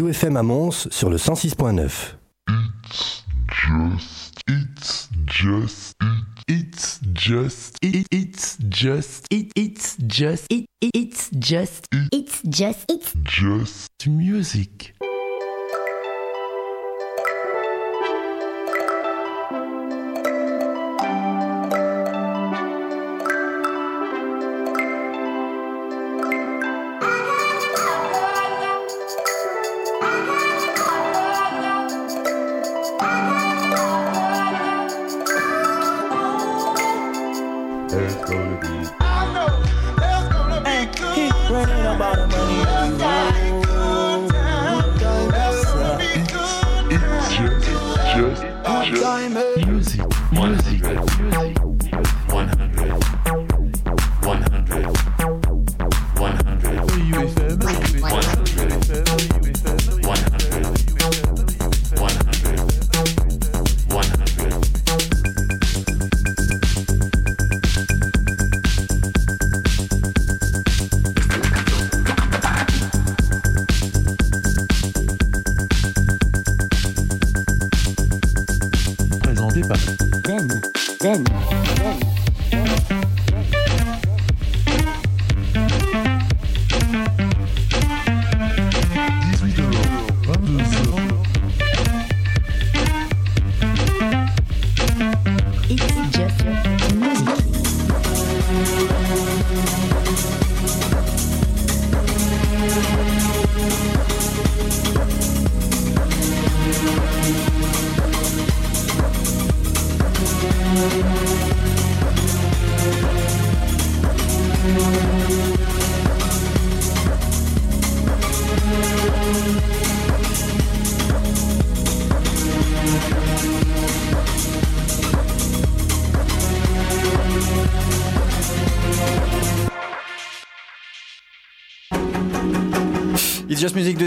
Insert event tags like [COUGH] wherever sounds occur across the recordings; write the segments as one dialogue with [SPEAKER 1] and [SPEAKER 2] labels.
[SPEAKER 1] UFM à Mons sur le 106.9.
[SPEAKER 2] It's just, it's just, it, it's just, it, it's just, it, it's just,
[SPEAKER 3] It's just, it's
[SPEAKER 2] just music.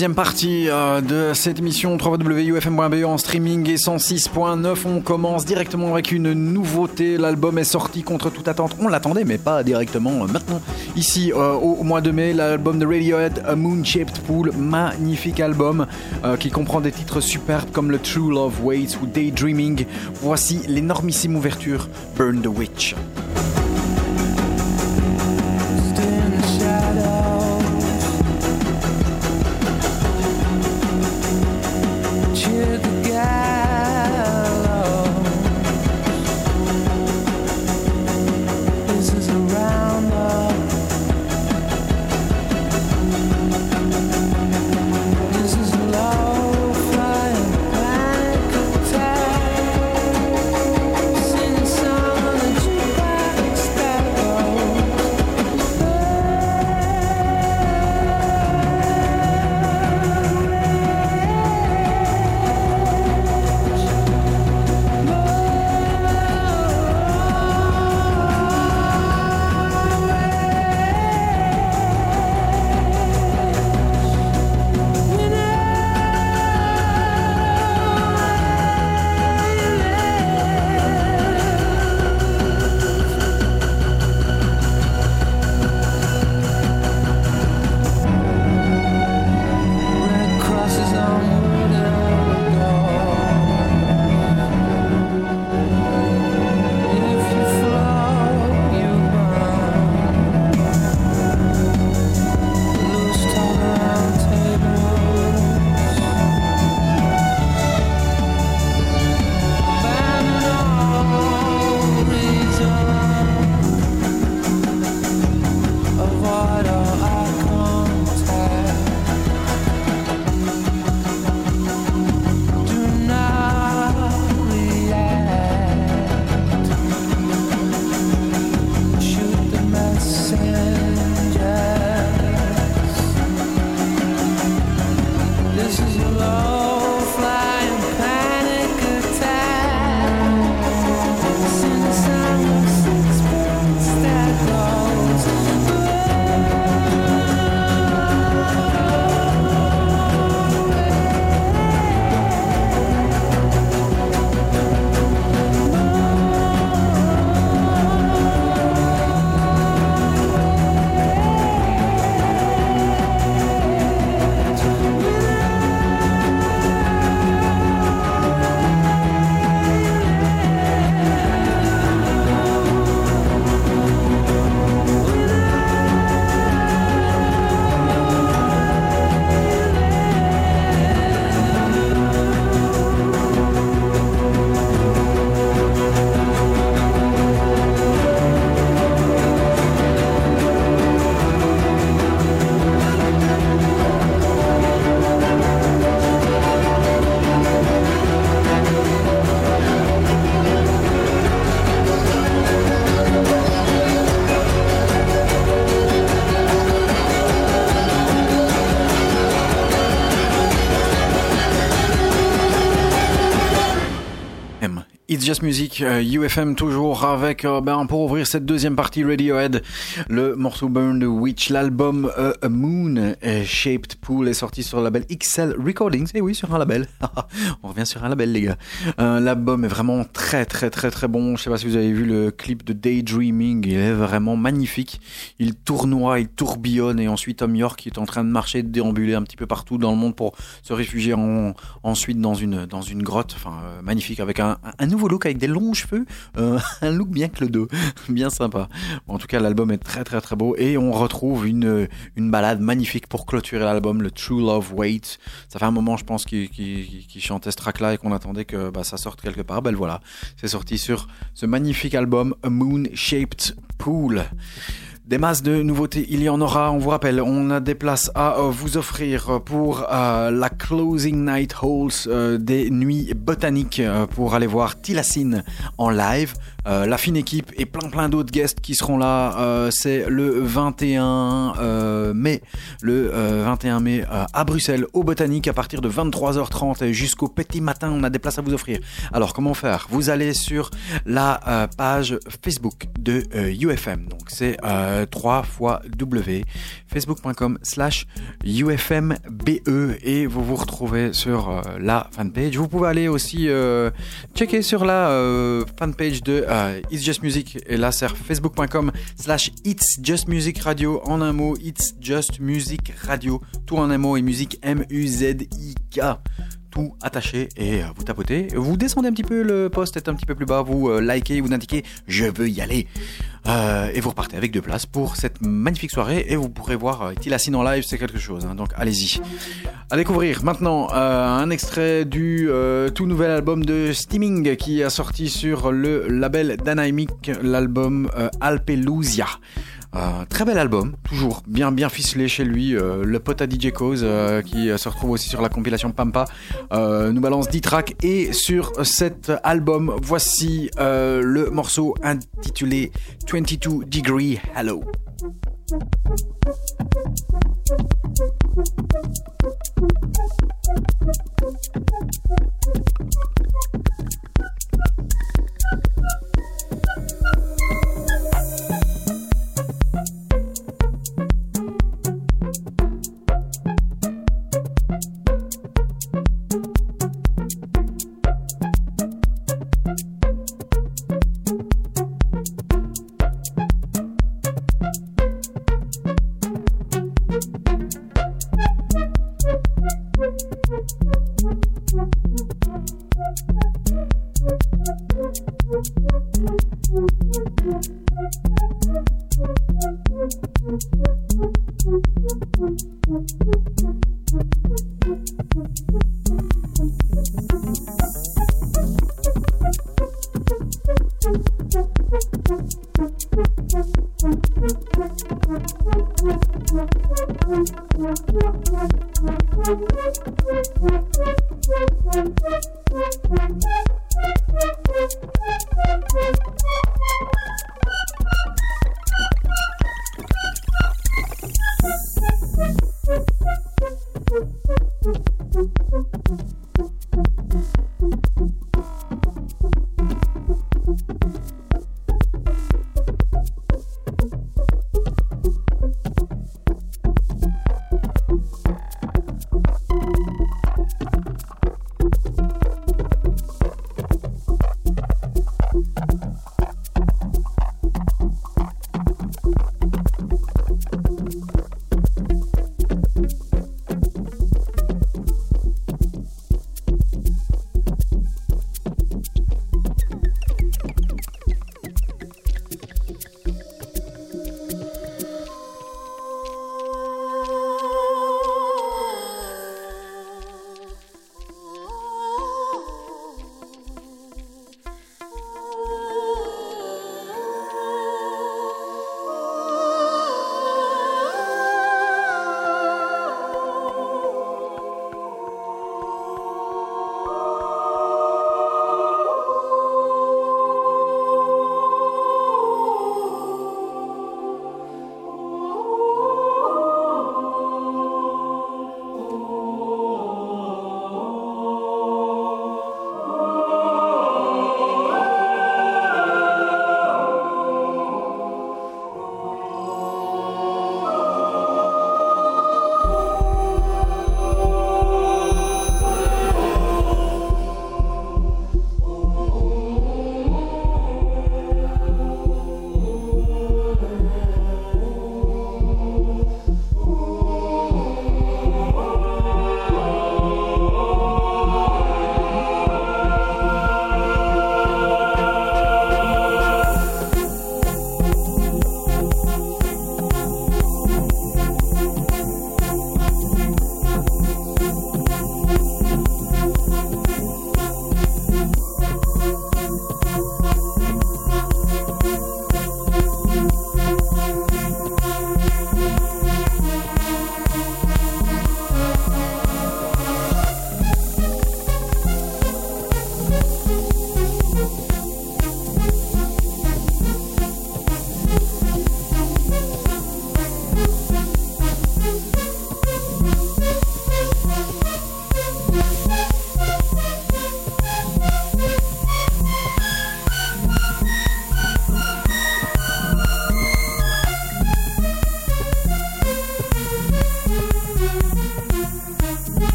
[SPEAKER 4] Deuxième partie euh, de cette émission www.ufm.be en streaming et 106.9. On commence directement avec une nouveauté. L'album est sorti contre toute attente. On l'attendait, mais pas directement euh, maintenant. Ici, euh, au, mois de mai, l'album de Radiohead, A Moon Shaped Pool. Magnifique album qui comprend des titres superbes comme le True Love Waits ou Daydreaming. Voici l'énormissime ouverture Burn the Witch.
[SPEAKER 5] Just Music, euh, UFM toujours avec, euh, ben, pour ouvrir cette deuxième partie Radiohead, le morceau Burn the Witch, l'album euh, A Moon euh, Shaped Pool est sorti sur le label XL Recordings, et oui, sur un label. [LAUGHS] On revient sur un label, les gars. Euh, l'album est vraiment très, très, très, très bon. Je sais pas si vous avez vu le clip de Daydreaming, il est vraiment magnifique. Il tournoie, il tourbillonne, et ensuite Tom York est en train de marcher, de déambuler un petit peu partout dans le monde pour se réfugier en, ensuite dans une, dans une grotte, enfin, euh, magnifique, avec un, nouveau look avec des longs cheveux, euh, [LAUGHS] un look bien que le [LAUGHS] bien sympa. En tout cas, l'album est très très très beau et on retrouve une, une balade magnifique pour clôturer l'album, le True Love Wait. Ça fait un moment, je pense, qu'il chantait ce track-là et qu'on attendait que bah, ça sorte quelque part. Ben voilà, c'est sorti sur ce magnifique album A Moon Shaped Pool. Des masses de nouveautés, il y en aura, on vous rappelle, on a des places à euh, vous offrir pour euh, la Closing Night Halls euh, des nuits botaniques pour aller voir Tilacine en live. Euh, la fine équipe et plein plein d'autres guests qui seront là. Euh, c'est le 21 euh, mai, le euh, 21 mai euh, à Bruxelles au Botanique à partir de 23h30 et jusqu'au petit matin. On a des places à vous offrir. Alors comment faire? Vous allez sur la page Facebook de UFM. Donc c'est euh, 3 fois W facebook.com slash UFMBE et vous vous retrouvez sur la fanpage. Vous pouvez aller aussi euh, checker sur la euh, fanpage de euh, It's Just Music. Et là c'est facebook.com slash It's Just Music Radio. En un mot It's Just Music Radio. Tout en un mot et musique M-U-Z-I-K tout attaché et euh, vous tapotez. Vous descendez un petit peu, le post est un petit peu plus bas, vous euh, likez, vous indiquez je veux y aller. Euh, et vous repartez avec deux places pour cette magnifique soirée et vous pourrez voir euh, Tilacine en live, c'est quelque chose. hein, donc allez-y. À découvrir maintenant euh, un extrait du euh, tout nouvel album de Steaming qui a sorti sur le label Dynamic, l'album euh, Alpelusia. Euh, très bel album, toujours bien bien ficelé chez lui. Euh, le pote à DJ Cause euh, qui se retrouve aussi sur la compilation Pampa nous balance 10 tracks et sur cet album voici le morceau intitulé 22 Degree Hello.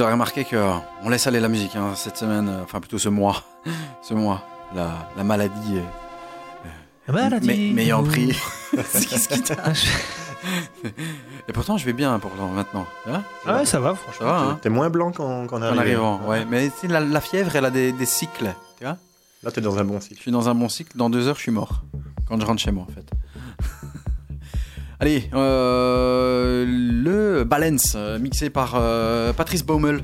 [SPEAKER 5] Vous aurez remarqué que euh, on laisse aller la musique hein, cette semaine, euh, enfin plutôt ce mois, [LAUGHS] ce mois. La, la maladie est
[SPEAKER 6] Maladie.
[SPEAKER 5] mais- m'ayant pris. [LAUGHS]
[SPEAKER 6] Ah,
[SPEAKER 5] Qu'est-ce qui t'a- [LAUGHS] Et pourtant, je vais bien pourtant maintenant. Hein
[SPEAKER 6] Ah ouais, ça va,
[SPEAKER 5] Ça
[SPEAKER 6] franchement.
[SPEAKER 5] va, hein
[SPEAKER 7] T'es moins blanc qu'en qu'en
[SPEAKER 5] En
[SPEAKER 7] arrivant.
[SPEAKER 5] arrivant, ouais. Mais la, la fièvre, elle a des, des cycles. Tu vois
[SPEAKER 7] Là, t'es dans un bon
[SPEAKER 5] Je
[SPEAKER 7] cycle.
[SPEAKER 5] suis dans un bon cycle. Dans deux heures, je suis mort. Quand je rentre chez moi, en fait. Allez, euh, le Balance, euh, mixé par euh, Patrice Baumel.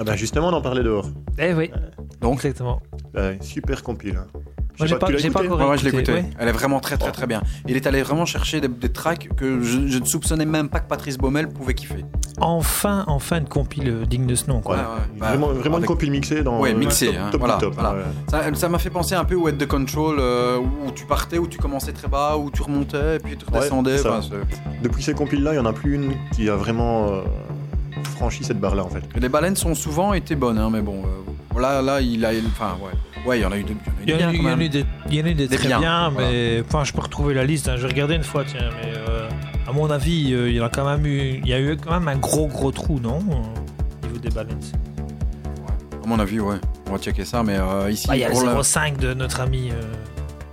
[SPEAKER 7] Ah bah justement, on en parlait dehors.
[SPEAKER 6] Eh oui,
[SPEAKER 5] Donc,
[SPEAKER 6] exactement.
[SPEAKER 7] Ouais, super compile. hein. Je
[SPEAKER 6] Moi, j'ai pas, j'ai pas encore
[SPEAKER 5] Ouais, ouais, je l'ai
[SPEAKER 6] écouté,
[SPEAKER 5] écouté.
[SPEAKER 6] ouais.
[SPEAKER 5] Elle est vraiment très très très bien. Il est allé vraiment chercher des, des tracks que je, je ne soupçonnais même pas que Patrice Baumel pouvait kiffer.
[SPEAKER 6] Enfin, enfin une compile digne de ce nom, quoi.
[SPEAKER 5] Ouais, ouais. Bah,
[SPEAKER 7] vraiment vraiment
[SPEAKER 5] avec-
[SPEAKER 7] une compile mixée dans.
[SPEAKER 5] Ouais,
[SPEAKER 7] euh,
[SPEAKER 5] mixée,
[SPEAKER 7] top,
[SPEAKER 5] hein,
[SPEAKER 7] top
[SPEAKER 5] voilà,
[SPEAKER 7] du top.
[SPEAKER 5] voilà.
[SPEAKER 7] ouais.
[SPEAKER 5] Ça m'a fait penser un peu au Head the Control euh, où tu partais, où tu commençais très bas, où tu remontais, et puis tu redescendais. enfin,
[SPEAKER 7] Depuis ces compiles-là, il n'y en a plus une qui a vraiment euh, franchi cette barre-là, en fait.
[SPEAKER 5] Les baleines sont souvent été bonnes, hein, mais bon, euh, là, là, il a, enfin, ouais, ouais, il y en a eu des,
[SPEAKER 6] Il y en a, eu-
[SPEAKER 5] quand
[SPEAKER 6] il y en a
[SPEAKER 5] même.
[SPEAKER 6] eu des, il y en a eu des
[SPEAKER 5] Des
[SPEAKER 6] très
[SPEAKER 5] biens,
[SPEAKER 6] bien,
[SPEAKER 5] voilà.
[SPEAKER 6] mais enfin, je peux retrouver la liste. hein. Je vais regarder une fois, tiens, mais euh, à mon avis, euh, il y en a quand même eu, il y a eu quand même un gros gros trou, non, au niveau des balances.
[SPEAKER 5] À mon avis, ouais, on va checker ça, mais euh, ici,
[SPEAKER 6] Bah, il y a le
[SPEAKER 5] pour la-
[SPEAKER 6] 0,5 de notre ami, euh,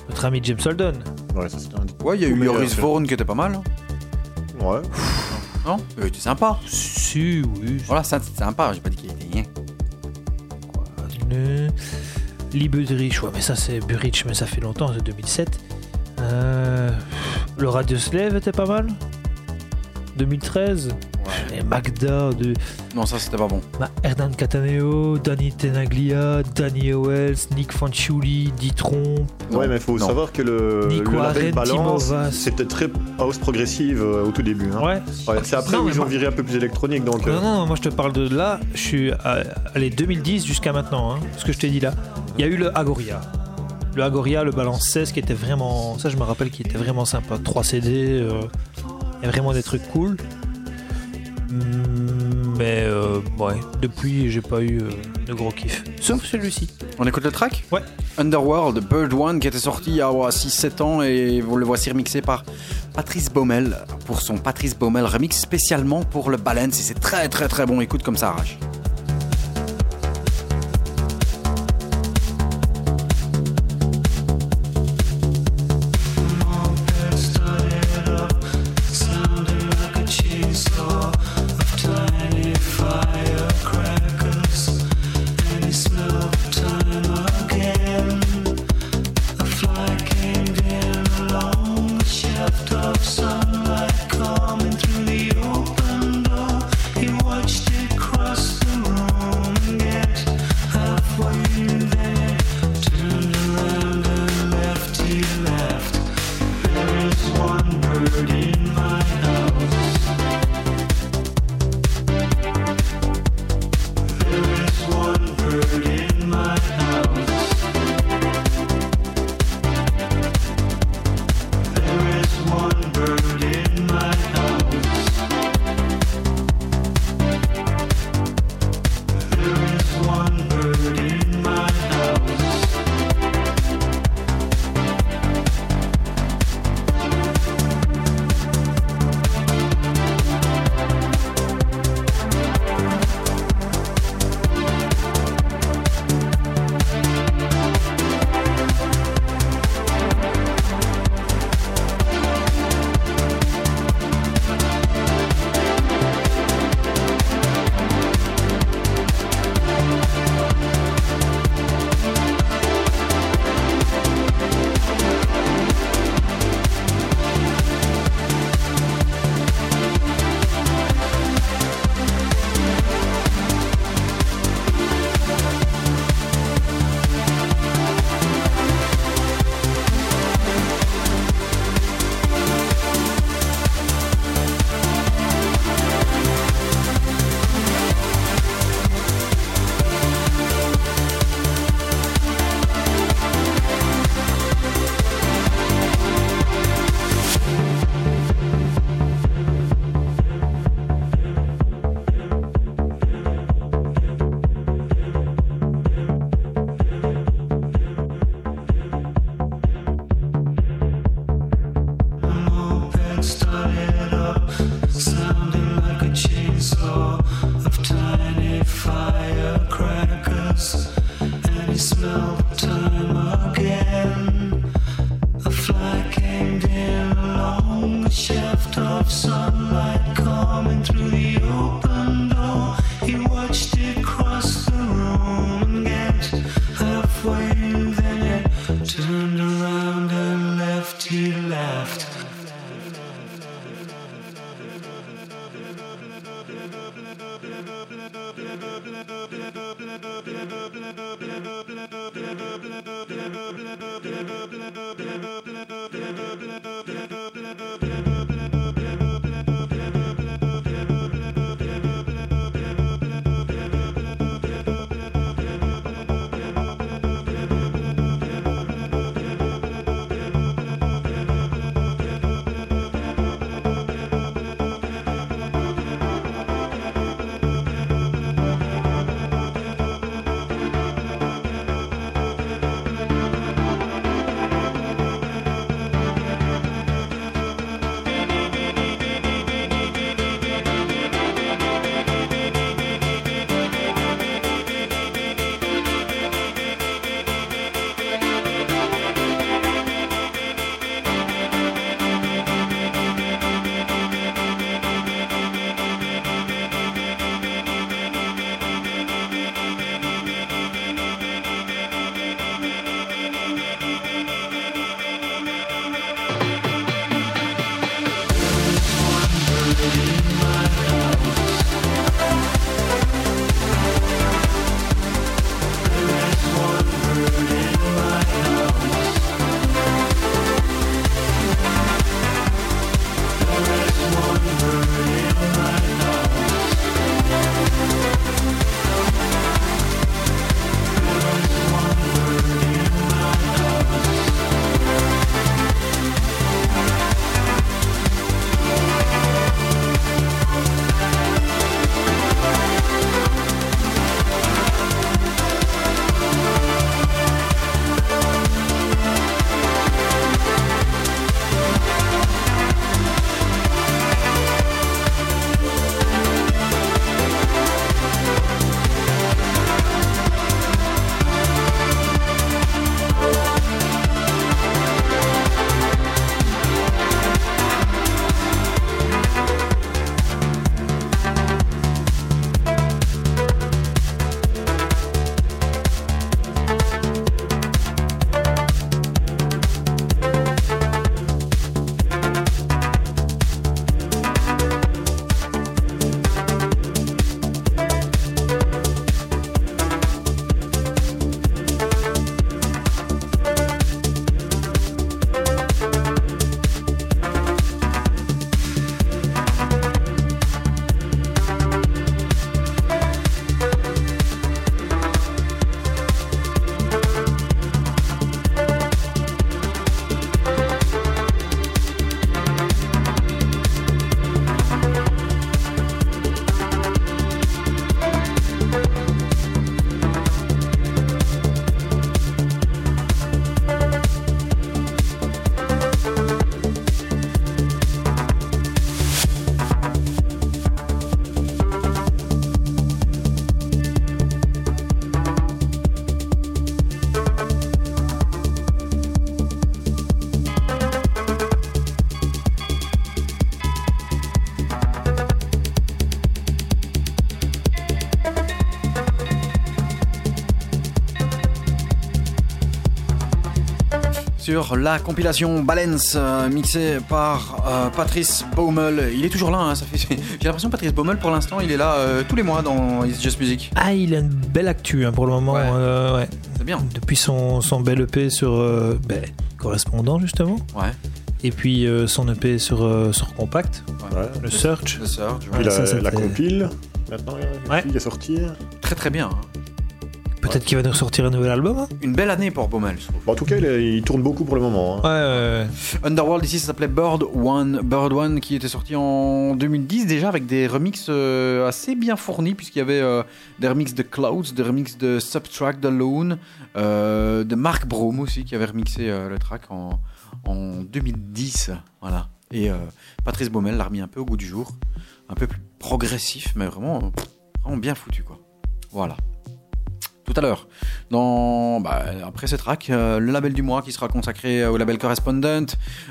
[SPEAKER 6] notre ami James Holden.
[SPEAKER 7] Ouais, ça c'était un.
[SPEAKER 5] ouais, il y a eu Yoris. Vaughan qui était pas mal, hein.
[SPEAKER 7] Ouais.
[SPEAKER 5] non Il était sympa.
[SPEAKER 6] Si, oui.
[SPEAKER 5] Voilà, ça, c'était sympa. J'ai pas dit qu'il était rien.
[SPEAKER 6] Le... Lee ouais, mais ça c'est Burrich, mais ça fait longtemps, c'est 2007. Euh... Le Radio Slave était pas mal 2013. Et Magda de
[SPEAKER 5] Non, ça, c'était pas bon.
[SPEAKER 6] bah, Hernan Cataneo, Danny Tenaglia, Danny Owells, Nick Fanciulli, Ditron.
[SPEAKER 5] Non,
[SPEAKER 7] Ouais, mais il faut
[SPEAKER 5] non.
[SPEAKER 7] savoir que le,
[SPEAKER 6] Nico
[SPEAKER 7] le label Balance, c'était très house progressive euh, au tout début. hein.
[SPEAKER 6] Ouais.
[SPEAKER 7] Ouais, c'est après
[SPEAKER 6] Non,
[SPEAKER 7] où
[SPEAKER 6] mais
[SPEAKER 7] ils ont viré un peu plus électronique, donc. euh,
[SPEAKER 6] Non, non, moi je te parle de là, je suis à, allez, 2010 jusqu'à maintenant, hein, ce que je t'ai dit là. Il y a eu le Agoria. Le Agoria, le Balance 16 qui était vraiment, ça je me rappelle qui était vraiment sympa. 3 CD, euh, il y a vraiment des trucs cool. Mais euh, ouais, depuis j'ai pas eu euh, de gros kiff. Sauf celui-ci.
[SPEAKER 5] On écoute le track
[SPEAKER 6] Ouais.
[SPEAKER 5] Underworld, Bird One, qui était sorti il y a 6-7 ans et vous le voici remixé par Patrice Baumel pour son Patrice Baumel remix spécialement pour le Balance et c'est très très très bon. Écoute comme ça arrache. Sur la compilation Balance euh, mixée par euh, Patrice Baumel. Il est toujours là, hein, ça fait... [LAUGHS] j'ai l'impression que Patrice Baumel pour l'instant il est là euh, tous les mois dans It's Just Music.
[SPEAKER 6] Ah, il a une belle actu hein, pour le moment.
[SPEAKER 5] Ouais.
[SPEAKER 6] euh, ouais.
[SPEAKER 5] C'est bien.
[SPEAKER 6] Depuis son, son bel EP sur euh, ben, correspondant justement.
[SPEAKER 5] Ouais.
[SPEAKER 6] Et puis euh, son EP sur, euh, sur Compact,
[SPEAKER 7] Ouais.
[SPEAKER 6] le Search.
[SPEAKER 5] Le Search, ouais.
[SPEAKER 7] Puis la,
[SPEAKER 6] ça,
[SPEAKER 7] la compile, maintenant,
[SPEAKER 6] Ouais.
[SPEAKER 7] qui est sortie.
[SPEAKER 5] Très très bien. hein.
[SPEAKER 6] Peut-être qu'il va nous ressortir un nouvel album. hein.
[SPEAKER 5] Une belle année pour Baumel, je trouve.
[SPEAKER 7] Bon, en tout cas, il, tourne beaucoup pour le moment. hein.
[SPEAKER 6] Ouais, ouais, ouais.
[SPEAKER 5] Underworld ici ça s'appelait Bird One Bird One qui était sorti en 2010 déjà avec des remixes euh, assez bien fournis puisqu'il y avait euh, des remixes de Clouds, des remixes de Subtract Alone, euh, de Mark Brome aussi qui avait remixé euh, le track en, en 2010 voilà et euh, Patrice Baumel l'a remis un peu au goût du jour un peu plus progressif mais vraiment, euh, vraiment bien foutu quoi voilà tout à l'heure. Dans, bah, après ce track, euh, le label du mois qui sera consacré euh, au label Correspondent.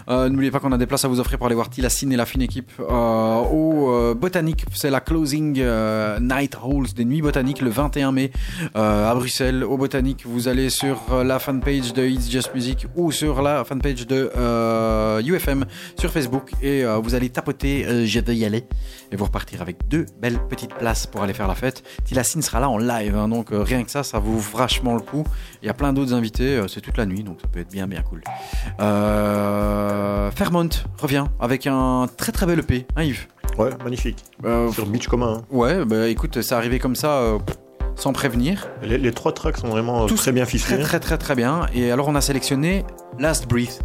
[SPEAKER 5] Euh, N'oubliez pas qu'on a des places à vous offrir pour aller voir Tilassine et la fine équipe euh, au euh, Botanique. C'est la closing euh, night halls des nuits botaniques le 21 mai à Bruxelles. Au Botanique, vous allez sur la fanpage de It's Just Music ou sur la fanpage de UFM sur Facebook et vous allez tapoter Je veux y aller et vous repartir avec deux belles petites places pour aller faire la fête. Tilassine sera là en live, hein, donc euh, rien que ça, ça ouvre vachement le coup. Il y a plein d'autres invités, euh, c'est toute la nuit, donc ça peut être bien bien cool. Euh, Fairmont revient avec un très très bel EP, hein Yves?
[SPEAKER 7] Ouais, magnifique.
[SPEAKER 5] Euh,
[SPEAKER 7] Sur Beach commun. hein.
[SPEAKER 5] Ouais, bah écoute, c'est arrivé comme ça, sans prévenir.
[SPEAKER 7] Les, les trois tracks sont vraiment
[SPEAKER 5] Tous
[SPEAKER 7] très bien
[SPEAKER 5] Très
[SPEAKER 7] ficelés.
[SPEAKER 5] très très très bien. Et alors on a sélectionné Last Breath,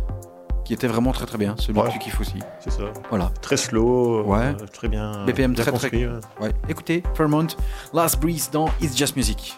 [SPEAKER 5] qui était vraiment très très bien, celui
[SPEAKER 7] Ouais.
[SPEAKER 5] que tu kiffes aussi.
[SPEAKER 7] C'est ça.
[SPEAKER 5] Voilà.
[SPEAKER 7] Très slow.
[SPEAKER 5] Ouais.
[SPEAKER 7] euh, très bien.
[SPEAKER 5] BPM
[SPEAKER 7] bien
[SPEAKER 5] très,
[SPEAKER 7] construit, ouais.
[SPEAKER 5] Ouais. Écoutez, Fairmont, Last Breeze dans It's Just Music.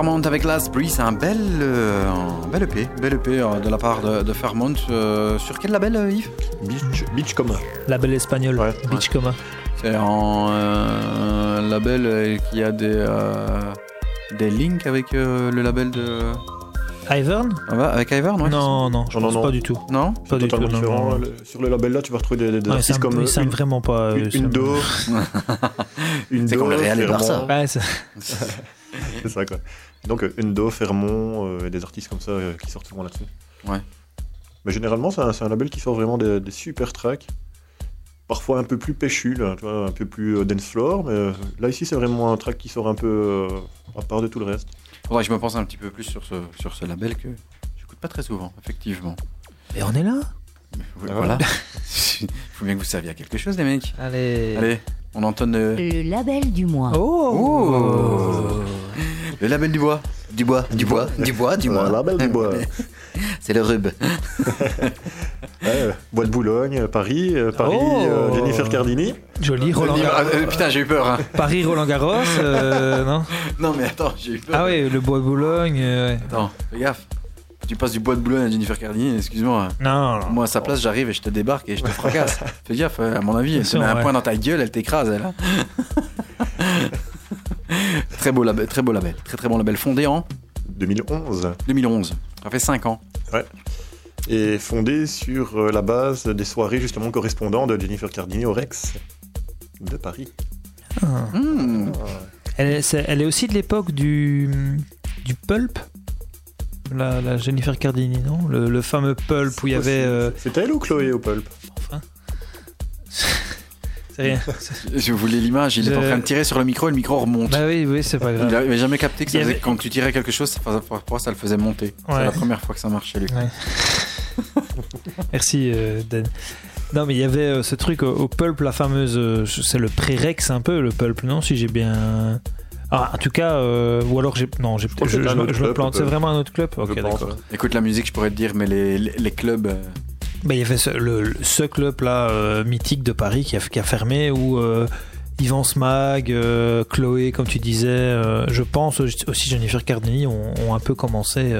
[SPEAKER 5] Fairmont avec Last Breeze, c'est un bel, euh, un bel EP, bel EP euh, de la part de, de Fairmont. Euh, sur quel label, euh, Yves?
[SPEAKER 7] Beach, Beach Coma.
[SPEAKER 6] Label espagnol,
[SPEAKER 7] Ouais.
[SPEAKER 6] Beachcoma.
[SPEAKER 5] C'est un, euh, un label euh, qui a des, euh, des links avec euh, le label de.
[SPEAKER 6] Ivern?
[SPEAKER 5] Ah bah, avec Ivern, ouais
[SPEAKER 6] Non, non, je
[SPEAKER 7] Non,
[SPEAKER 6] pense
[SPEAKER 7] non,
[SPEAKER 6] pas
[SPEAKER 7] non.
[SPEAKER 6] du tout.
[SPEAKER 5] Non?
[SPEAKER 6] Pas du tout. Non.
[SPEAKER 7] Le- Sur le label là, tu vas retrouver des, des
[SPEAKER 6] Ouais,
[SPEAKER 7] artistes comme
[SPEAKER 6] me
[SPEAKER 7] une,
[SPEAKER 6] vraiment pas.
[SPEAKER 7] une,
[SPEAKER 6] ça
[SPEAKER 7] une Do. [LAUGHS] une
[SPEAKER 5] C'est
[SPEAKER 7] Do,
[SPEAKER 5] comme le Real et. Barça.
[SPEAKER 6] Ouais, ça- [LAUGHS]
[SPEAKER 7] C'est ça quoi. Donc euh, Undo, Fermont, euh, et des artistes comme ça euh, qui sortent souvent là-dessus.
[SPEAKER 5] Ouais.
[SPEAKER 7] Mais généralement, c'est un, label qui sort vraiment des, des super tracks. Parfois un peu plus péchu, là, tu vois, un peu plus euh, dance floor. Mais euh, là, ici, c'est vraiment un track qui sort un peu euh, à part de tout le reste.
[SPEAKER 5] Faudrait que je me pense un petit peu plus sur ce, sur ce label que j'écoute pas très souvent, effectivement.
[SPEAKER 6] Et on est là?
[SPEAKER 5] Oui,
[SPEAKER 7] Ah,
[SPEAKER 5] voilà. [LAUGHS] [LAUGHS] Faut bien que vous serviez à quelque chose, les mecs.
[SPEAKER 6] Allez.
[SPEAKER 5] Allez, on entonne le,
[SPEAKER 3] Le label du mois.
[SPEAKER 5] Oh. Le label du bois. Du bois, du bois, du bois, du bois.
[SPEAKER 7] Euh, label du bois. [LAUGHS]
[SPEAKER 5] C'est le rub. [LAUGHS]
[SPEAKER 7] Ouais, Bois de Boulogne, euh, Paris, euh, Paris,
[SPEAKER 6] Oh.
[SPEAKER 7] euh, Jennifer Cardini.
[SPEAKER 6] Joli, Roland
[SPEAKER 5] Ah,
[SPEAKER 6] Garros.
[SPEAKER 5] euh, putain, j'ai eu peur. hein.
[SPEAKER 6] Paris, Roland Garros, euh, [LAUGHS] non
[SPEAKER 5] Non, mais attends, j'ai eu peur.
[SPEAKER 6] Ah ouais, le bois de Boulogne. euh, ouais.
[SPEAKER 5] Attends, fais gaffe. Tu passes du bois de Boulogne à Jennifer Cardini, excuse-moi.
[SPEAKER 6] Non, non.
[SPEAKER 5] Moi, à sa place, j'arrive et je te débarque et je te fracasse. Fais gaffe, euh, à mon avis, elle te met un
[SPEAKER 6] ouais.
[SPEAKER 5] point dans ta gueule, elle t'écrase, elle. [LAUGHS] très beau label, très beau label. Très très bon label. Fondé en
[SPEAKER 7] 2011.
[SPEAKER 5] 2011. Ça fait 5 ans.
[SPEAKER 7] Et fondé sur euh, la base des soirées justement correspondant de Jennifer Cardini au Rex de Paris.
[SPEAKER 5] Hmm.
[SPEAKER 6] Elle, est, c'est- elle est aussi de l'époque du, du pulp la, la Jennifer Cardini, non? Le, le fameux pulp où il y avait. euh,
[SPEAKER 7] C'était elle ou Chloé au Pulp?
[SPEAKER 6] Enfin. Rien. [LAUGHS]
[SPEAKER 5] Je voulais l'image, il est en train de tirer sur le micro et le micro remonte.
[SPEAKER 6] bah oui, oui, c'est pas
[SPEAKER 5] Il
[SPEAKER 6] grave.
[SPEAKER 5] avait jamais capté que ça
[SPEAKER 6] Il y
[SPEAKER 5] faisait-
[SPEAKER 6] avait-
[SPEAKER 5] quand tu tirais quelque chose, ça, ça le faisait monter. C'est la première fois que ça marche chez lui.
[SPEAKER 6] Ouais. [LAUGHS] Merci, euh, Dan. Non, mais il y avait euh, ce truc au, au pulp, la fameuse. euh, c'est le pré-rex un peu, le pulp, non Si j'ai bien. Ah, en tout cas, euh, ou alors j'ai. Non, j'ai, je, je- me plante. C'est
[SPEAKER 7] peut-être.
[SPEAKER 6] vraiment un autre club Ok, d'accord.
[SPEAKER 5] Écoute la musique, je pourrais te dire, mais les, les, les clubs.
[SPEAKER 6] Bah, il y avait ce, le, ce club-là, euh, mythique de Paris, qui a, fermé, où euh, Yvan Smag, euh, Chloé, comme tu disais, je pense aussi Jennifer Cardini ont, un peu commencé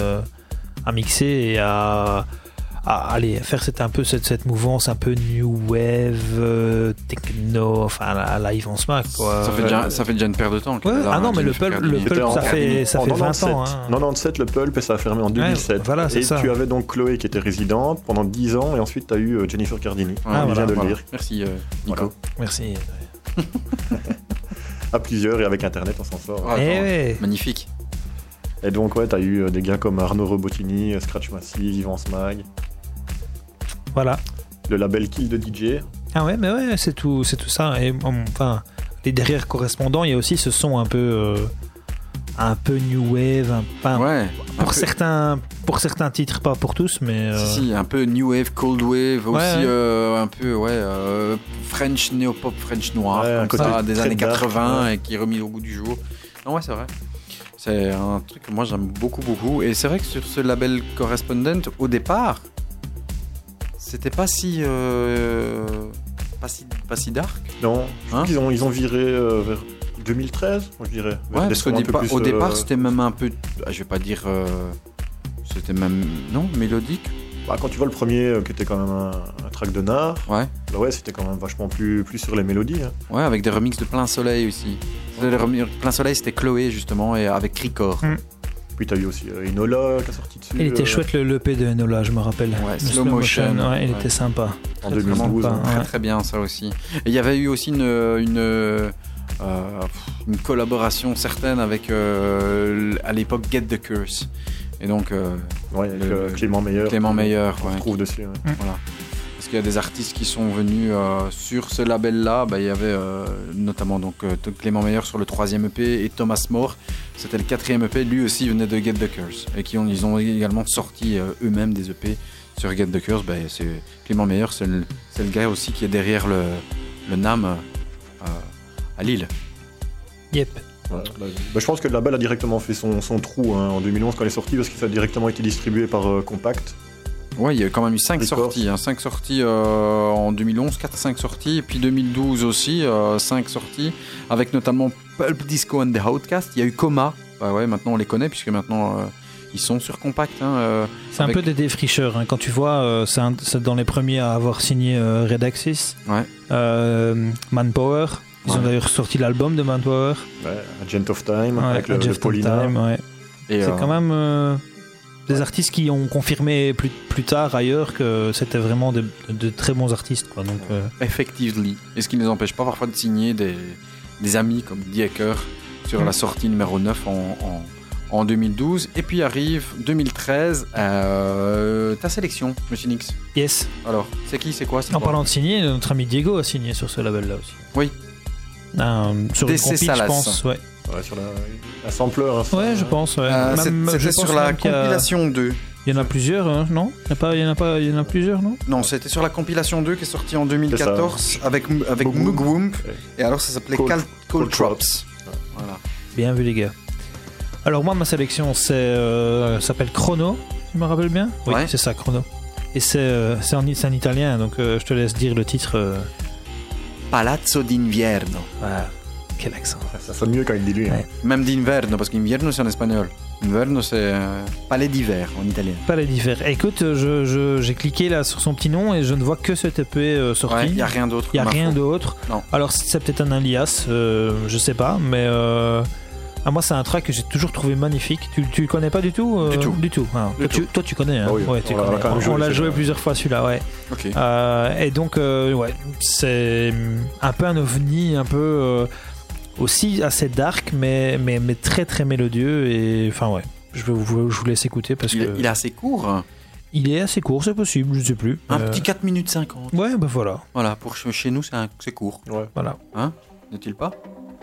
[SPEAKER 6] à mixer et à, à aller faire cette, un peu cette, cette mouvance un peu new wave, euh, techno, enfin à la, Yvan Smag. Quoi.
[SPEAKER 5] ça, fait déjà, ça fait déjà une paire de temps.
[SPEAKER 6] Ouais, ah non,
[SPEAKER 5] hein,
[SPEAKER 6] mais le pulp- le pulp, ça fait, ça fait 20
[SPEAKER 7] 97.
[SPEAKER 6] ans. Hein.
[SPEAKER 7] 97, le Pulp, et ça a fermé en 2007.
[SPEAKER 6] voilà, c'est
[SPEAKER 7] et
[SPEAKER 6] ça.
[SPEAKER 7] tu avais donc Chloé qui était résidente pendant 10 ans, et ensuite tu as eu euh, Jennifer Cardini.
[SPEAKER 5] Ah,
[SPEAKER 6] voilà,
[SPEAKER 7] vient de
[SPEAKER 5] Voilà.
[SPEAKER 7] le dire.
[SPEAKER 5] Merci, euh, Nico.
[SPEAKER 7] Voilà.
[SPEAKER 6] Merci. [LAUGHS]
[SPEAKER 7] À plusieurs, et avec Internet, on s'en sort.
[SPEAKER 5] Ah,
[SPEAKER 6] Eh
[SPEAKER 5] attends,
[SPEAKER 6] ouais.
[SPEAKER 5] Magnifique.
[SPEAKER 7] Et donc, ouais, tu as eu des gars comme Arnaud Robotini, Scratch Massive, Yvan Smag,
[SPEAKER 6] Voilà.
[SPEAKER 7] le label Kill de DJ.
[SPEAKER 6] Ah ouais, mais ouais, c'est tout, c'est tout ça. Et enfin, les derrière correspondants, il y a aussi ce son un peu, euh, un peu new wave, un, pas-
[SPEAKER 5] Ouais. un
[SPEAKER 6] pour
[SPEAKER 5] peu-
[SPEAKER 6] certains, pour certains titres, pas pour tous, mais euh,
[SPEAKER 5] Si, si, un peu new wave, cold wave,
[SPEAKER 6] Ouais,
[SPEAKER 5] aussi
[SPEAKER 6] ouais.
[SPEAKER 5] euh, un peu ouais, euh, French néo-pop, French noir,
[SPEAKER 7] Ouais, un côté
[SPEAKER 5] ça, des années
[SPEAKER 7] dark,
[SPEAKER 5] 80
[SPEAKER 7] ouais.
[SPEAKER 5] et qui est remis au goût du jour. Non, ouais, c'est vrai. C'est un truc que moi j'aime beaucoup, beaucoup. Et c'est vrai que sur ce label Correspondent, au départ, c'était pas si. euh, pas si, pas si dark.
[SPEAKER 7] Non,
[SPEAKER 5] Hein
[SPEAKER 7] qu'ils ont, ils ont viré euh, vers 2013, moi je dirais.
[SPEAKER 5] Ouais, parce qu'au départ,
[SPEAKER 7] plus,
[SPEAKER 5] au départ
[SPEAKER 7] euh,
[SPEAKER 5] c'était même un peu. ah, Je vais pas dire. euh, c'était même. Non, mélodique.
[SPEAKER 7] bah, quand tu vois le premier euh, qui était quand même un, un track de Nard,
[SPEAKER 5] Ouais.
[SPEAKER 7] bah ouais, c'était quand même vachement plus, plus sur les mélodies. hein.
[SPEAKER 5] Ouais, avec des remixes de Plein Soleil aussi. Les remixes de Plein Soleil, c'était Chloé justement, et avec Ricor.
[SPEAKER 7] Puis t'as eu aussi euh, Inola qui a sorti dessus
[SPEAKER 6] il était
[SPEAKER 7] euh,
[SPEAKER 6] chouette le l'EP de Enola, je me rappelle.
[SPEAKER 5] Ouais,
[SPEAKER 6] Le
[SPEAKER 5] slow motion.
[SPEAKER 6] ouais, il
[SPEAKER 5] Ouais.
[SPEAKER 6] était sympa.
[SPEAKER 7] en
[SPEAKER 6] très, très
[SPEAKER 7] 2012.
[SPEAKER 6] sympa,
[SPEAKER 7] hein.
[SPEAKER 5] Très
[SPEAKER 6] Ouais.
[SPEAKER 5] très bien ça aussi. Et il y avait eu aussi une, une, euh, une collaboration certaine avec euh, à l'époque Get the Curse. Et donc euh,
[SPEAKER 7] Ouais, avec
[SPEAKER 5] Le-
[SPEAKER 7] euh, Clément Meilleur.
[SPEAKER 5] Clément Meilleur,
[SPEAKER 7] On
[SPEAKER 5] ouais,
[SPEAKER 7] trouve dessus. ouais.
[SPEAKER 5] Voilà. Qu'il y a des artistes qui sont venus euh, sur ce label-là. Bah, il y avait euh, notamment donc, euh, Clément Meilleur sur le troisième EP et Thomas More. C'était le quatrième EP. Lui aussi venait de Get the Curse. Et qui ont, ils ont également sorti euh, eux-mêmes des EP sur Get the Curse. Bah, c'est Clément Meilleur, c'est le, c'est le gars aussi qui est derrière le, le NAM euh, à Lille.
[SPEAKER 6] Yep.
[SPEAKER 7] Bah, bah, je pense que le label a directement fait son, son trou hein, en 2011 quand il est sorti parce que ça a directement été distribué par euh, Compact.
[SPEAKER 5] Ouais, il y a quand même eu 5
[SPEAKER 7] Records.
[SPEAKER 5] sorties. 5 sorties euh, en 2011, 4-5 sorties. Et puis 2012 aussi, 5 sorties. Avec notamment Pulp Disco and the Outcast. Il y a eu Coma Bah ouais, maintenant on les connaît puisque maintenant euh, ils sont sur compact. hein, euh,
[SPEAKER 6] C'est un peu des défricheurs. hein. Quand tu vois, euh, c'est un- c'est dans les premiers à avoir signé euh, Red Axis,
[SPEAKER 5] Ouais.
[SPEAKER 6] euh, Manpower. Ils ont d'ailleurs sorti l'album de Manpower.
[SPEAKER 7] Ouais, Agent of Time,
[SPEAKER 6] Ouais,
[SPEAKER 7] avec le,
[SPEAKER 6] Agent
[SPEAKER 7] le.
[SPEAKER 6] Time, ouais. C'est
[SPEAKER 5] euh,
[SPEAKER 6] quand même euh, des artistes qui ont confirmé plus, plus tard ailleurs que c'était vraiment de, de très bons artistes. Quoi. Donc, euh,
[SPEAKER 5] Effectively. Et ce qui ne les empêche pas parfois de signer des, des amis comme Diecker sur
[SPEAKER 6] Mm.
[SPEAKER 5] la sortie numéro 9 en, en, en 2012. Et puis arrive 2013, euh, ta sélection, Monsieur Nix.
[SPEAKER 6] yes.
[SPEAKER 5] Alors, c'est qui, c'est quoi
[SPEAKER 6] En parlant de signer, notre ami Diego a signé sur ce label-là aussi.
[SPEAKER 5] Oui.
[SPEAKER 6] Un- sur une
[SPEAKER 5] DC
[SPEAKER 6] compil, je pense. Ouais,
[SPEAKER 7] Ouais, sur la, la sampler. hein,
[SPEAKER 6] ouais je pense. Ouais.
[SPEAKER 5] Euh, c'est-
[SPEAKER 6] Même, je
[SPEAKER 5] C'était
[SPEAKER 6] pense
[SPEAKER 5] sur la
[SPEAKER 6] a-
[SPEAKER 5] compilation 2.
[SPEAKER 6] Il y en a plusieurs, hein, non? Il y, en a pas, il, y en a pas, il y en a plusieurs, non?
[SPEAKER 5] Non, c'était sur la compilation 2 qui est sortie en 2014 avec, avec
[SPEAKER 7] Mugwump. Ouais.
[SPEAKER 5] Et alors ça s'appelait
[SPEAKER 7] Cold-
[SPEAKER 5] Cold, Cold
[SPEAKER 7] Cold
[SPEAKER 5] Drops. Voilà.
[SPEAKER 6] Bien vu, les gars. Alors, moi, ma sélection, c'est euh, s'appelle Chrono, tu me rappelles bien? Oui,
[SPEAKER 5] Ouais.
[SPEAKER 6] c'est ça, Chrono. Et c'est euh, c'est en, c'est en italien, donc euh, je te laisse dire le titre. euh.
[SPEAKER 5] Palazzo d'invierno.
[SPEAKER 6] Voilà. Quel accent.
[SPEAKER 7] Ça sonne mieux quand il dit lui. hein.
[SPEAKER 6] Ouais.
[SPEAKER 5] Même d'inverno, parce qu'invierno c'est en espagnol. Inverno c'est euh, palais d'hiver en italien.
[SPEAKER 6] Pas les divers. Écoute, je- je- j'ai cliqué là sur son petit nom et je ne vois que cette EP euh, sortie.
[SPEAKER 5] Ouais, il n'y a rien d'autre.
[SPEAKER 6] Il y a rien d'autre.
[SPEAKER 5] Non.
[SPEAKER 6] Alors c'est peut-être un alias, euh, je sais pas, mais euh, ah, moi c'est un track que j'ai toujours trouvé magnifique. Tu, tu le connais pas du tout euh,
[SPEAKER 5] Du tout.
[SPEAKER 6] Du tout. Ah,
[SPEAKER 5] Du
[SPEAKER 6] toi, tu, toi, tu connais. Hein.
[SPEAKER 7] Ah oui,
[SPEAKER 6] ouais, tu
[SPEAKER 7] on l'a- joué,
[SPEAKER 6] plusieurs fois celui-là, ouais.
[SPEAKER 5] Ok.
[SPEAKER 6] Euh, et donc euh, ouais, c'est un peu un ovni, un peu euh, aussi assez dark, mais, mais mais très très mélodieux et enfin ouais. Je, vais vous, je vous laisse écouter parce
[SPEAKER 5] Il,
[SPEAKER 6] que
[SPEAKER 5] il est assez court.
[SPEAKER 6] il est assez court, c'est possible, je sais plus.
[SPEAKER 5] Un
[SPEAKER 6] Euh,
[SPEAKER 5] petit 4 minutes 50.
[SPEAKER 6] Ouais, bah voilà,
[SPEAKER 5] Voilà, pour chez nous c'est un- c'est court.
[SPEAKER 7] Ouais.
[SPEAKER 6] voilà.
[SPEAKER 5] N'est-il pas?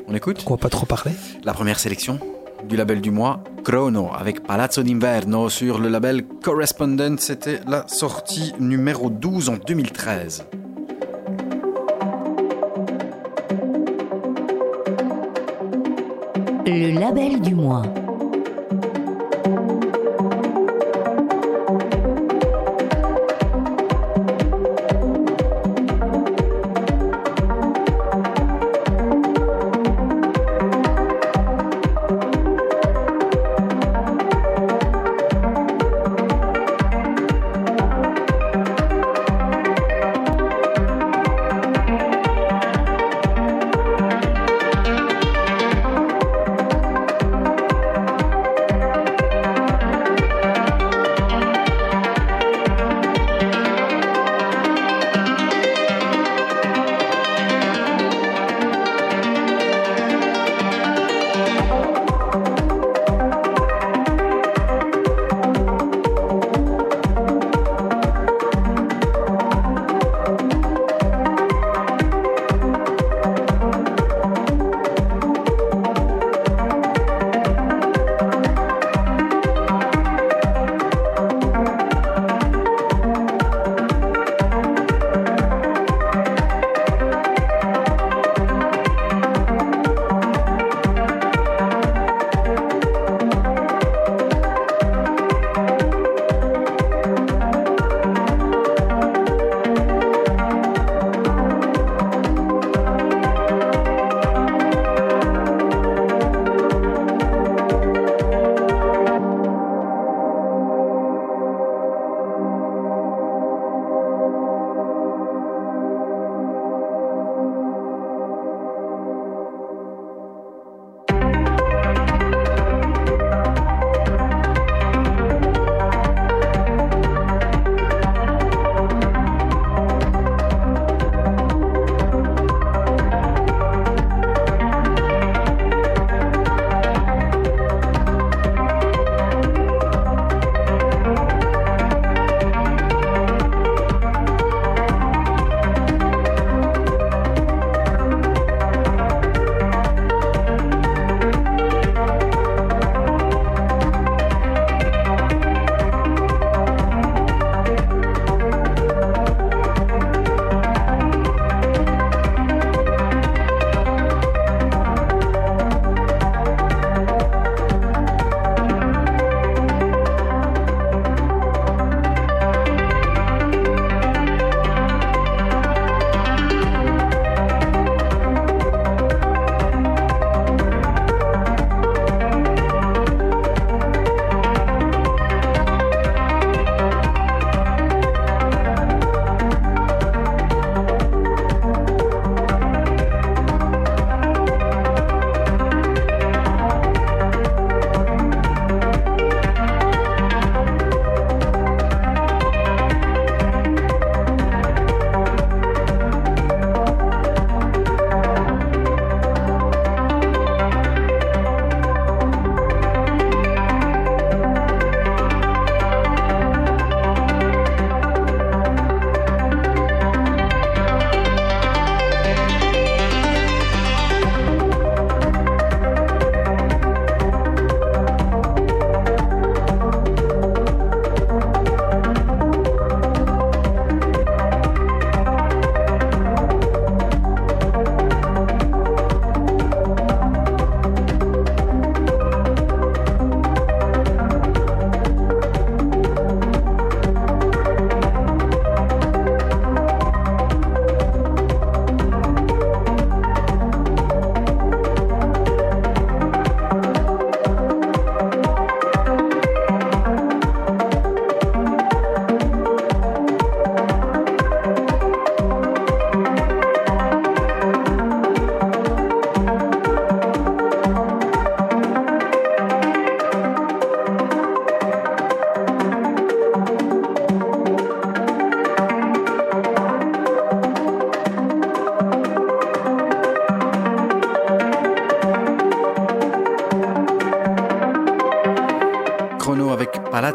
[SPEAKER 5] On écoute
[SPEAKER 6] Quoi, pas trop parler
[SPEAKER 5] La première sélection du label du mois, Chrono, avec Palazzo d'Inverno sur le label Correspondent. C'était la sortie numéro 12 en 2013.
[SPEAKER 3] Le label du mois.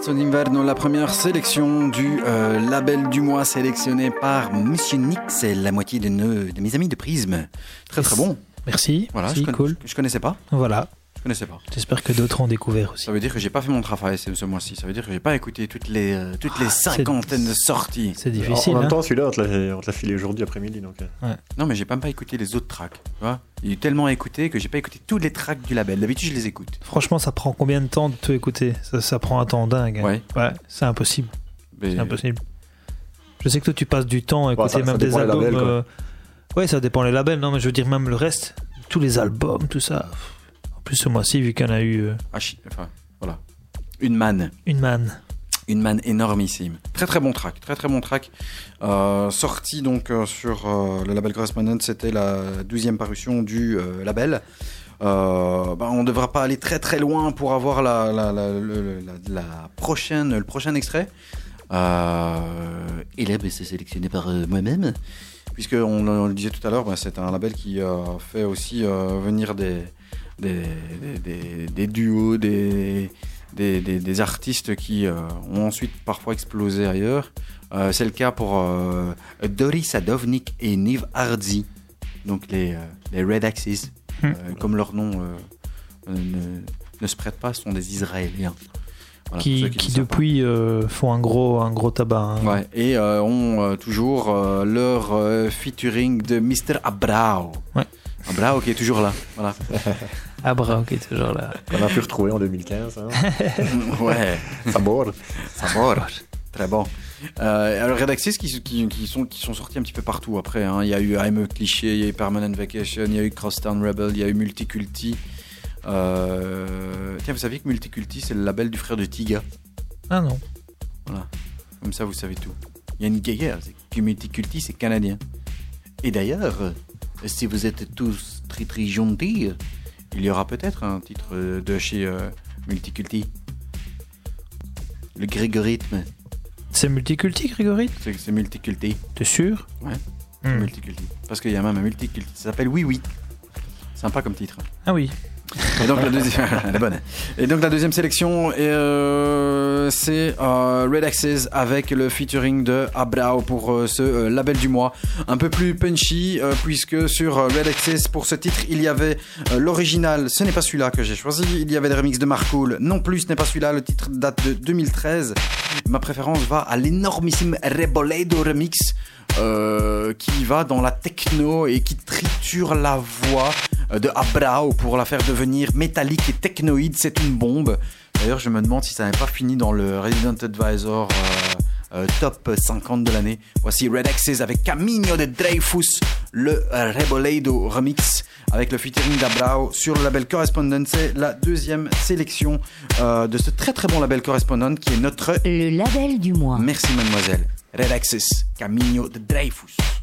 [SPEAKER 5] Palazzo d'Inverno, la première sélection du euh, label du mois sélectionné par Monsieur Nix, et la moitié de, nos- de mes amis de Prisme. Très très bon.
[SPEAKER 6] Merci.
[SPEAKER 5] Voilà,
[SPEAKER 6] Merci,
[SPEAKER 5] je, connais-
[SPEAKER 6] cool.
[SPEAKER 5] je connaissais pas.
[SPEAKER 6] Voilà.
[SPEAKER 5] Je connaissais pas.
[SPEAKER 6] J'espère que d'autres ont découvert aussi.
[SPEAKER 5] Ça veut dire que j'ai pas fait mon travail ce, mois-ci. Ça veut dire que j'ai pas écouté toutes les euh, toutes les
[SPEAKER 6] Ah,
[SPEAKER 5] cinquantaines de sorties.
[SPEAKER 6] C'est
[SPEAKER 7] En,
[SPEAKER 6] difficile.
[SPEAKER 7] en même
[SPEAKER 6] hein.
[SPEAKER 7] temps, celui-là, on te l'a on te l'a filé aujourd'hui après-midi. Donc, euh,
[SPEAKER 5] Non, mais j'ai même pas écouté les autres tracks. Tu vois Il y a eu tellement à écouter que j'ai pas écouté tous les tracks du label. D'habitude, je les écoute.
[SPEAKER 6] Franchement, ça prend combien de temps de tout écouter? Ça, ça prend un temps dingue. hein.
[SPEAKER 5] Ouais.
[SPEAKER 6] c'est impossible.
[SPEAKER 5] Mais-
[SPEAKER 6] C'est impossible. Je sais que toi, tu passes du temps à
[SPEAKER 7] Bah,
[SPEAKER 6] écouter
[SPEAKER 7] ça-
[SPEAKER 6] même
[SPEAKER 7] ça
[SPEAKER 6] des albums.
[SPEAKER 7] labels,
[SPEAKER 6] euh, Ouais, ça dépend les labels. Non, mais je veux dire, même le reste, tous les albums, tout ça. Plus, ce mois-ci, vu en a eu euh,
[SPEAKER 5] Ah, enfin, voilà. Une manne.
[SPEAKER 6] une manne.
[SPEAKER 5] Une manne énormissime. Très très bon track, très très bon track. Euh, sorti donc euh, sur euh, le label Correspondent, c'était la douzième parution du label. Euh, bah, on ne devra pas aller très très loin pour avoir la, la, la, le- la- la prochaine, le prochain extrait. Euh, et là, bah, c'est sélectionné par euh, moi-même. Puisque on, on le disait tout à l'heure, bah, c'est un label qui fait aussi venir des, des, des, duos, des, des, artistes qui euh, ont ensuite parfois explosé ailleurs. Euh, c'est le cas pour euh, Doris Sadovnik et Niv Hardy, donc les, les Red Axis,
[SPEAKER 6] Hmm.
[SPEAKER 5] comme leur nom ne, ne se prête pas, ce sont des Israéliens. Voilà,
[SPEAKER 6] qui, depuis euh, font un gros, un gros tabac. hein.
[SPEAKER 5] Ouais, et euh, ont euh, toujours leur featuring de Mr. Abrao.
[SPEAKER 6] Ouais.
[SPEAKER 5] Abrao qui est toujours là. Voilà. [LAUGHS]
[SPEAKER 6] Ah, bravo, qui est toujours là.
[SPEAKER 7] on a pu retrouver en 2015. Hein. [LAUGHS]
[SPEAKER 5] ouais.
[SPEAKER 7] Ça borde.
[SPEAKER 5] Ça très bon. Euh, alors Redaxis qui, qui, qui sont, qui sont sortis un petit peu partout après. hein. Il y a eu I'm a Cliché, il y a eu Permanent Vacation, il y a eu Crosstown Rebel, il y a eu Multiculti. Euh, Tiens, vous saviez que Multiculti c'est le label du frère de Tiga?
[SPEAKER 6] Ah non.
[SPEAKER 5] Comme ça, vous savez tout. Il y a une guerre, que Multiculti c'est canadien. Et d'ailleurs, si vous êtes tous très très gentils, il y aura peut-être un titre euh, de chez euh, Multiculti. Le Grégorithme,
[SPEAKER 6] C'est multiculti, Grégory
[SPEAKER 5] c'est c'est Multiculti.
[SPEAKER 6] T'es sûr?
[SPEAKER 5] Ouais.
[SPEAKER 6] Hmm.
[SPEAKER 5] Multiculti. Parce qu'il y a même un multiculti. Ça s'appelle Oui Oui. Sympa comme titre.
[SPEAKER 6] Ah oui. [LAUGHS]
[SPEAKER 5] Et donc la deuxième, sélection, euh, c'est euh, Red Axes avec le featuring de Abrao pour euh, ce label du mois. Un peu plus punchy puisque sur Red Axes pour ce titre il y avait l'original. Ce n'est pas celui-là que j'ai choisi. Il y avait des remixes de Marcool. Non plus, ce n'est pas celui-là. Le titre date de 2013. Ma préférence va à l'énormissime Reboledo remix. Euh, qui va dans la techno et qui triture la voix euh, de Abrao pour la faire devenir métallique et technoïde. C'est une bombe. D'ailleurs, je me demande si ça n'est pas fini dans le Resident Advisor euh, euh, top 50 de l'année. Voici Red Axes avec Camino de Dreyfus, le Reboledo remix avec le featuring d'Abrao sur le label Correspondent. C'est la deuxième sélection de ce très très bon label Correspondent qui est notre
[SPEAKER 3] Le label du mois.
[SPEAKER 5] Merci mademoiselle. Red Axis, Camino de Dreyfus.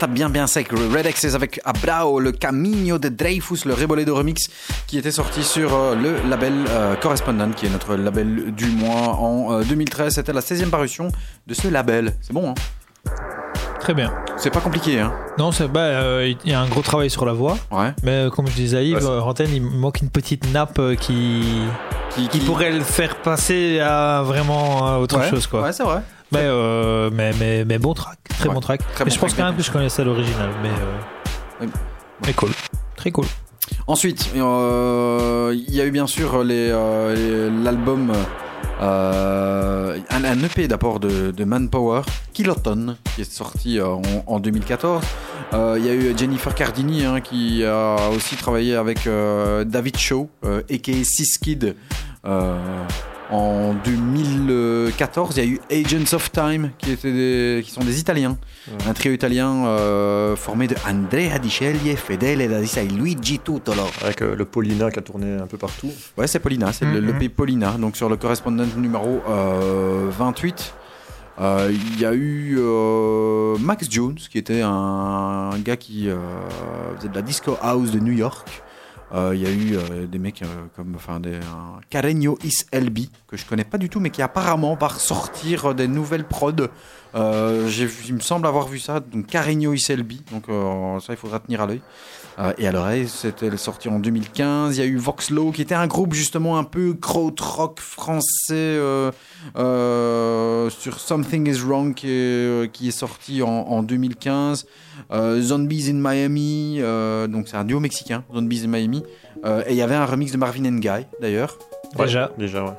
[SPEAKER 5] Tape bien bien sec. Red Access avec Abrao, le Camino de Dreyfus, le Reboledo Remix qui était sorti sur euh, le label euh, Correspondent qui est notre label du mois en euh, 2013. C'était la 16e parution de ce label. C'est bon hein?
[SPEAKER 6] Très bien.
[SPEAKER 5] C'est pas compliqué hein?
[SPEAKER 6] Non, c'est bah, euh, il y a un gros travail sur la voix.
[SPEAKER 5] Ouais.
[SPEAKER 6] Mais euh, comme je disais à Yves,
[SPEAKER 7] Ouais,
[SPEAKER 6] euh, Rantaine, il manque une petite nappe euh, qui,
[SPEAKER 5] Qui,
[SPEAKER 6] qui pourrait le faire passer à vraiment euh, autre
[SPEAKER 5] Ouais.
[SPEAKER 6] chose. Quoi.
[SPEAKER 5] Ouais c'est vrai.
[SPEAKER 6] Mais, euh, mais, mais, mais bon track, très
[SPEAKER 5] Ouais,
[SPEAKER 6] bon track.
[SPEAKER 5] très
[SPEAKER 6] mais
[SPEAKER 5] bon
[SPEAKER 6] je pense quand même que je connaissais l'original. Mais, euh,
[SPEAKER 5] Oui.
[SPEAKER 6] mais cool, très cool.
[SPEAKER 5] Ensuite, euh, il y a eu bien sûr l'album, euh, un, un EP d'abord de, de Manpower, Kiloton, qui est sorti en, en 2014. Euh, Il y a eu Jennifer Cardini hein, qui a aussi travaillé avec David Shaw, aka Siskid. En 2014, il y a eu Agents of Time, qui, étaient des- qui sont des Italiens. Un trio italien euh, formé de Andrea Di Sceglie, Fedele D'Adissa et Luigi Tutolo.
[SPEAKER 7] Avec euh, le Paulina qui a tourné un peu partout.
[SPEAKER 5] Ouais, c'est Paulina, c'est le
[SPEAKER 6] Mhm.
[SPEAKER 5] l'EP Paulina, donc sur le correspondant numéro euh, 28. Euh, Il y a eu euh, Max Jones, qui était un, gars qui euh, faisait de la disco house de New York. Euh, Il y a eu euh, des mecs euh, comme enfin, des, Carreño Is que je connais pas du tout, mais qui apparemment va ressortir des nouvelles prods il me semble avoir vu ça, donc Carigno Iselby, donc euh, ça il faudra tenir à l'œil. Euh, et à l'oreille, c'était sorti en 2015. Il y a eu Voxlow, qui était un groupe justement un peu krautrock français euh, euh, sur Something Is Wrong, qui est, euh, qui est sorti en, en 2015. Euh, Zombies in Miami, euh, donc c'est un duo mexicain, Zombies in Miami. Euh, et il y avait un remix de Marvin and Guy, d'ailleurs.
[SPEAKER 6] Déjà.
[SPEAKER 7] Déjà, ouais.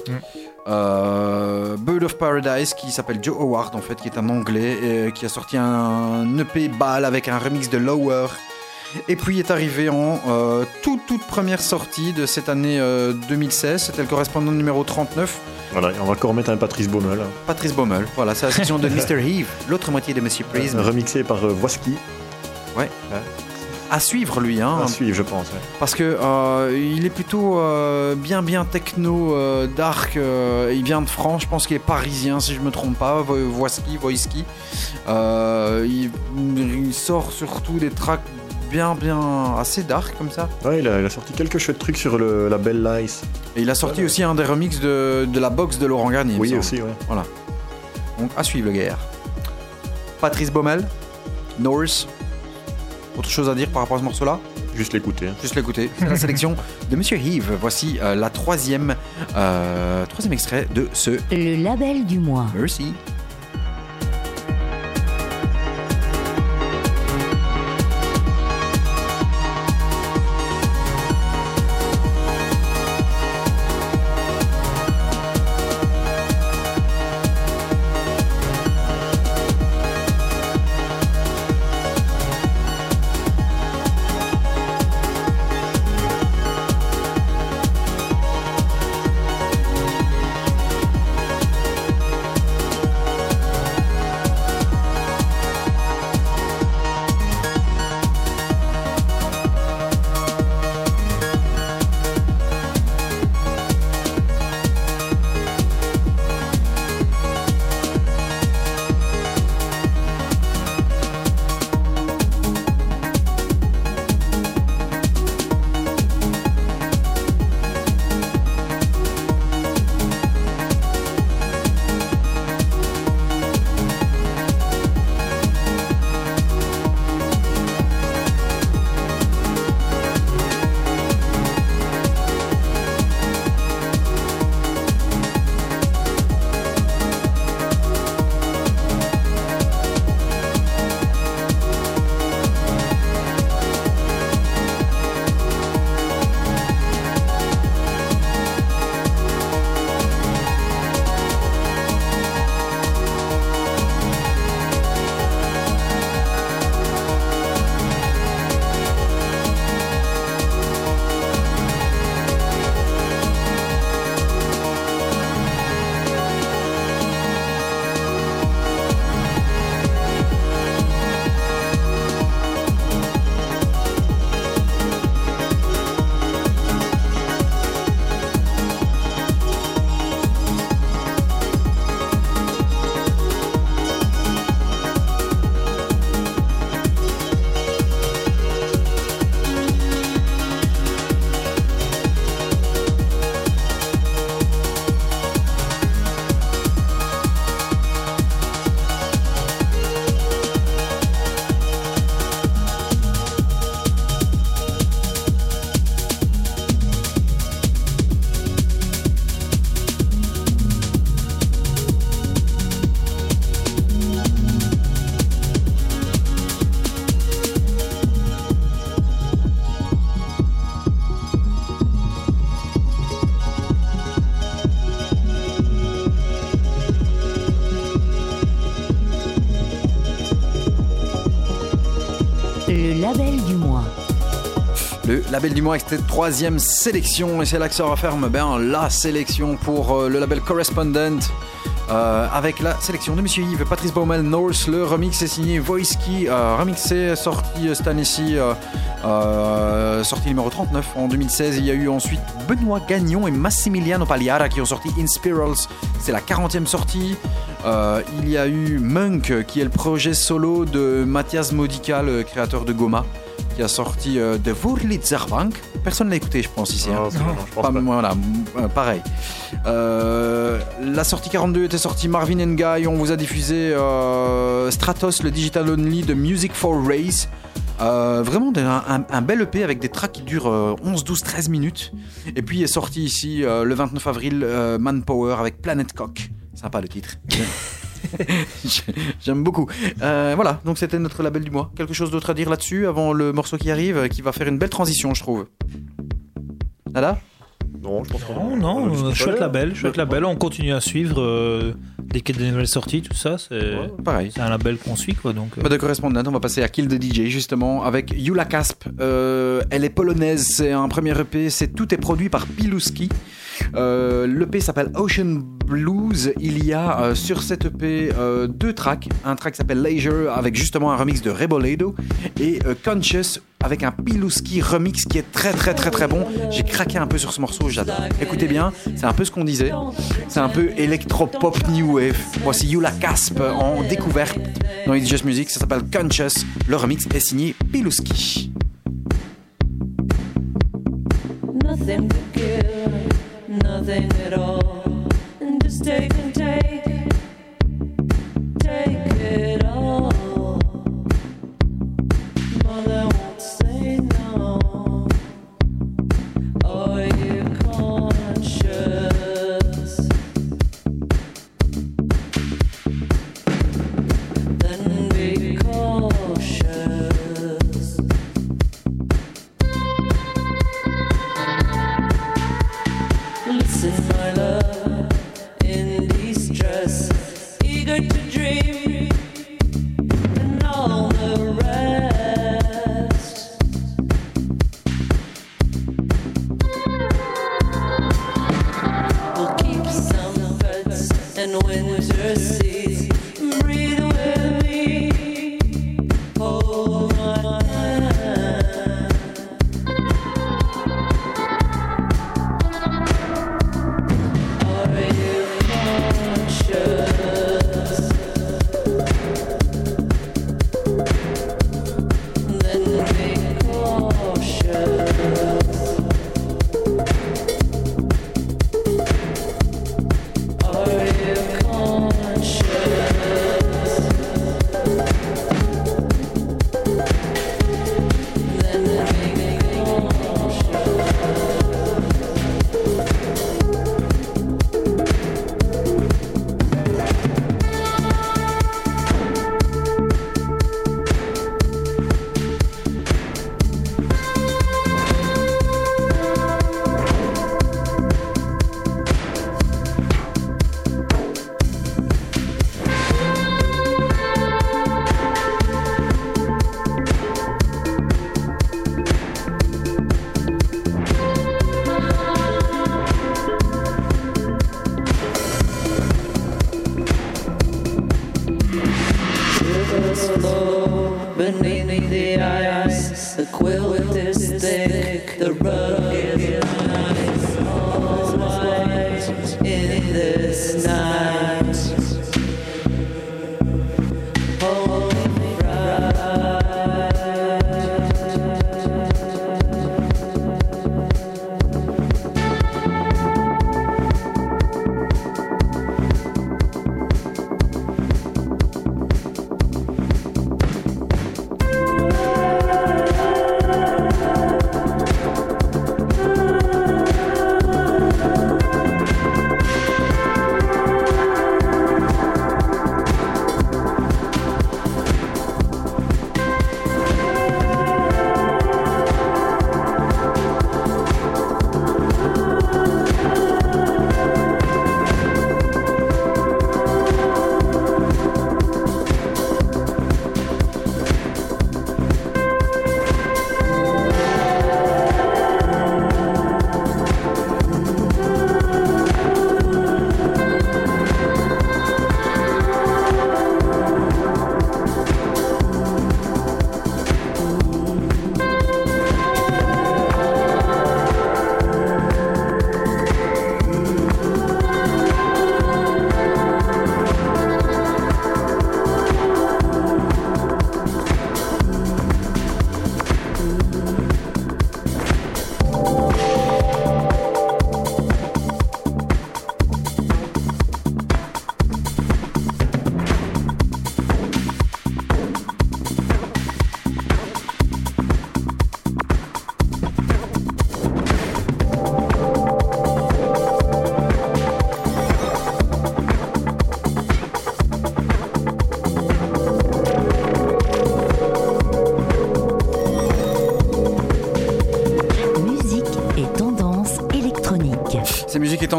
[SPEAKER 5] Euh, Bird of Paradise qui s'appelle Joe Howard en fait qui est un anglais et qui a sorti un EP ball avec un remix de Lower et puis est arrivé en euh, toute toute première sortie de cette année euh, 2016 c'était le correspondant numéro 39
[SPEAKER 7] Voilà, et on va encore remettre un Patrice Baumel, hein.
[SPEAKER 5] Patrice Baumel voilà c'est la section de [LAUGHS] Mr. Heave l'autre moitié de Monsieur Prism
[SPEAKER 7] remixé par euh, Voiski.
[SPEAKER 5] ouais à suivre lui hein
[SPEAKER 7] À suivre, je pense. ouais.
[SPEAKER 5] parce que euh, il est plutôt euh, bien bien techno euh, dark euh, il vient de France je pense qu'il est parisien si je me trompe pas Vo- Voiski Voiski Euh, il, il sort surtout des tracks bien bien assez dark comme ça
[SPEAKER 7] Ouais, il a, il a sorti quelques chouettes trucs sur le label Lice.
[SPEAKER 5] et il a sorti aussi un des remixes de, de la box de Laurent Garnier
[SPEAKER 7] Oui, aussi, ouais.
[SPEAKER 5] voilà donc à suivre le guerre Patrice Baumel Norris autre chose à dire par rapport à ce morceau là
[SPEAKER 7] Juste l'écouter. hein.
[SPEAKER 5] Juste l'écouter. C'est la sélection de Monsieur Heave. Voici euh, la troisième, euh, troisième extrait de ce
[SPEAKER 3] Le label du mois.
[SPEAKER 5] Mercy.
[SPEAKER 3] Label du mois
[SPEAKER 5] cette troisième sélection. Et c'est là que se referme ben, la sélection pour euh, le label Correspondent. euh, avec la sélection de Monsieur Yves, Patrice Baumel, Norse. Le remix est signé Voiski, euh, remixé, sorti euh, cette année-ci, sorti numéro 39 en 2016. Il y a eu ensuite Benoît Gagnon et Massimiliano Pagliara qui ont sorti In Spirals. C'est la 40e sortie. Il y a eu Monk qui est le projet solo de Mathias Modica, le créateur de Goma qui a sorti euh, de Wurlitzerbank. Personne l'a écouté, je pense, ici. hein.
[SPEAKER 7] Non, je pense
[SPEAKER 5] Pas-
[SPEAKER 7] pas.
[SPEAKER 5] Voilà, euh, pareil. Euh, la sortie 42 était sortie Marvin and Guy. On vous a diffusé euh, Stratos, le digital only de Music for Race. Euh, vraiment un, un- un bel EP avec des tracks qui durent euh, 11, 12, 13 minutes. Et puis est sorti ici euh, le 29 avril Manpower avec Planet Cock. Sympa le titre. [LAUGHS] [LAUGHS] J'aime beaucoup. Euh, voilà, donc c'était notre label du mois. Quelque chose d'autre à dire là-dessus avant le morceau qui arrive, euh, qui va faire une belle transition, je trouve. Nada
[SPEAKER 7] Non, je pense pas.
[SPEAKER 6] Non, non,
[SPEAKER 7] On a
[SPEAKER 6] euh, chouette label, chouette label. On continue à suivre euh, dès qu'il y a des nouvelles sorties, tout ça. C'est
[SPEAKER 5] Pareil.
[SPEAKER 6] c'est un label qu'on suit, quoi. Donc, euh,
[SPEAKER 5] Pas de correspondante, on va passer à Kill the DJ justement avec Yula Casp. Euh, elle est polonaise, c'est un premier EP, c'est tout est produit par Piluski. Euh, L'EP s'appelle Ocean Blues. Il y a euh, sur cet EP euh, deux tracks. Un track s'appelle Leisure avec justement un remix de Rebolado et Conscious avec un Piluski remix qui est très très très très bon. J'ai craqué un peu sur ce morceau, j'adore. Écoutez bien, c'est un peu ce qu'on disait. C'est un peu électro-pop new wave. Voici Yula Casp en découverte dans It's Just Music. Ça s'appelle Conscious. Le remix est signé
[SPEAKER 8] give, nothing at all. And just take quilt is thick, the rug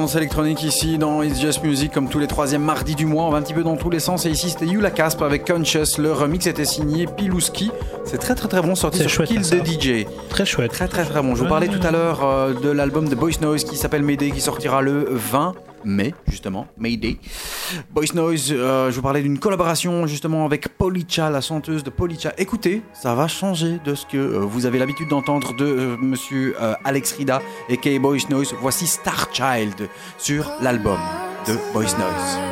[SPEAKER 9] électronique ici dans It's Just Music comme tous les troisièmes mardis du mois. On va un petit peu dans tous les sens et ici c'était Yula Casp avec Conscious. Le remix était signé Pilouski. C'est très très très bon sorti sur
[SPEAKER 6] chouette,
[SPEAKER 9] Kill the DJ.
[SPEAKER 6] Très chouette.
[SPEAKER 9] Très très très bon. Je vous parlais tout à l'heure euh, de l'album de Boys Noise qui s'appelle Mayday qui sortira le 20 mai justement. Mayday. Boys Noise, euh, je vous parlais d'une collaboration justement avec Policha, la chanteuse de Policha. Écoutez, ça va changer de ce que euh, vous avez l'habitude d'entendre de euh, monsieur euh, Alex Rida et K Boys Noise. Voici Star Child sur l'album de Boys Noise.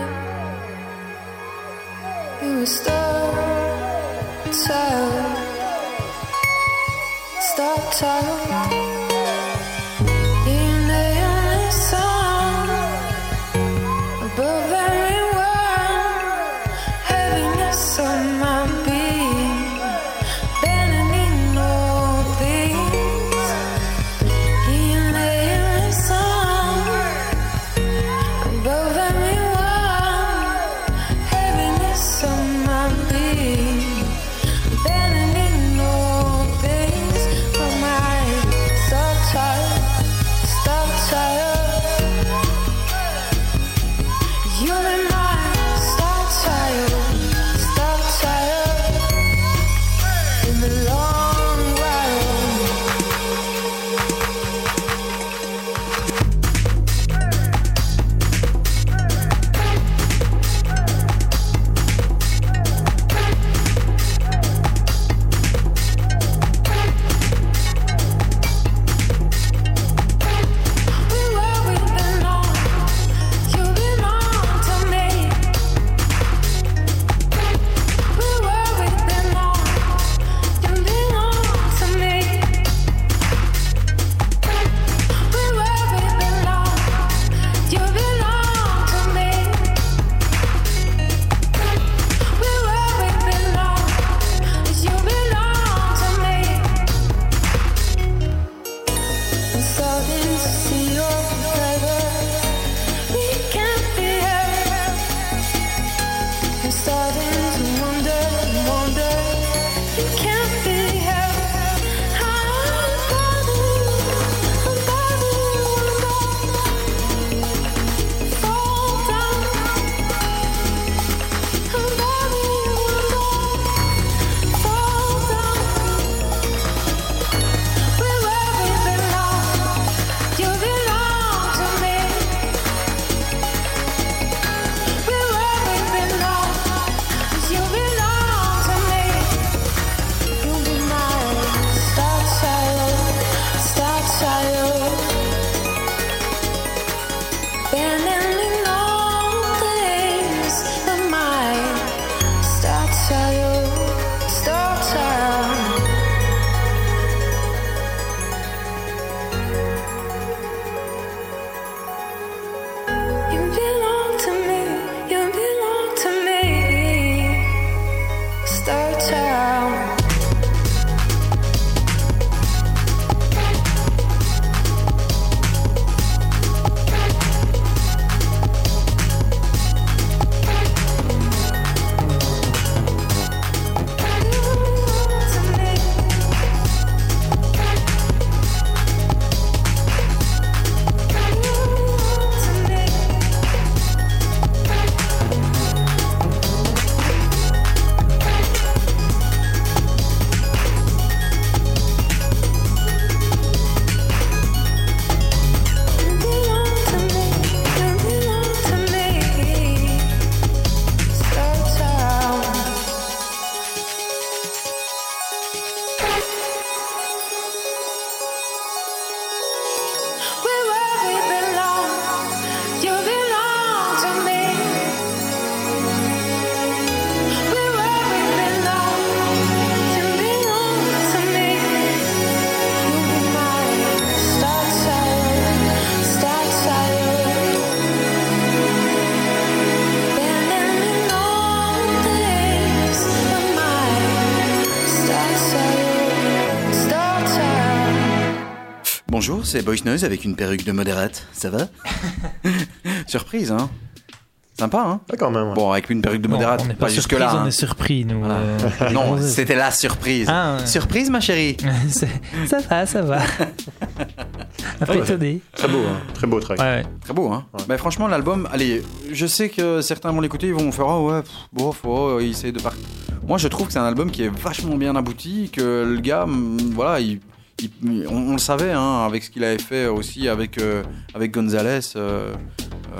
[SPEAKER 9] C'est Boys Noise avec une perruque de modérate. Ça va? [LAUGHS] Surprise, hein? Sympa, hein?
[SPEAKER 7] Ah, quand même.
[SPEAKER 9] Bon, avec une perruque de
[SPEAKER 6] Non,
[SPEAKER 9] modérate,
[SPEAKER 6] on n'est
[SPEAKER 9] pas,
[SPEAKER 6] pas
[SPEAKER 9] jusque
[SPEAKER 6] surpris,
[SPEAKER 9] là.
[SPEAKER 6] on
[SPEAKER 9] hein.
[SPEAKER 6] est surpris, nous.
[SPEAKER 9] Voilà.
[SPEAKER 6] euh, [LAUGHS]
[SPEAKER 9] non,
[SPEAKER 6] on-
[SPEAKER 9] c'était la surprise.
[SPEAKER 6] Ah, ouais.
[SPEAKER 9] Surprise, ma chérie [LAUGHS]
[SPEAKER 6] ça va, ça va. Un peu
[SPEAKER 7] Ouais.
[SPEAKER 6] étonné.
[SPEAKER 7] Très beau, hein. très beau track.
[SPEAKER 6] Ouais, ouais.
[SPEAKER 5] Très beau, hein. Bah, franchement, l'album, allez, je sais que certains vont l'écouter, ils vont faire, ah ouais, bon, faut, il essaie de partir. Moi, je trouve que c'est un album qui est vachement bien abouti, que le gars, voilà, il, il- on, on le savait, hein, avec ce qu'il avait fait aussi avec, euh, avec Gonzalez. euh,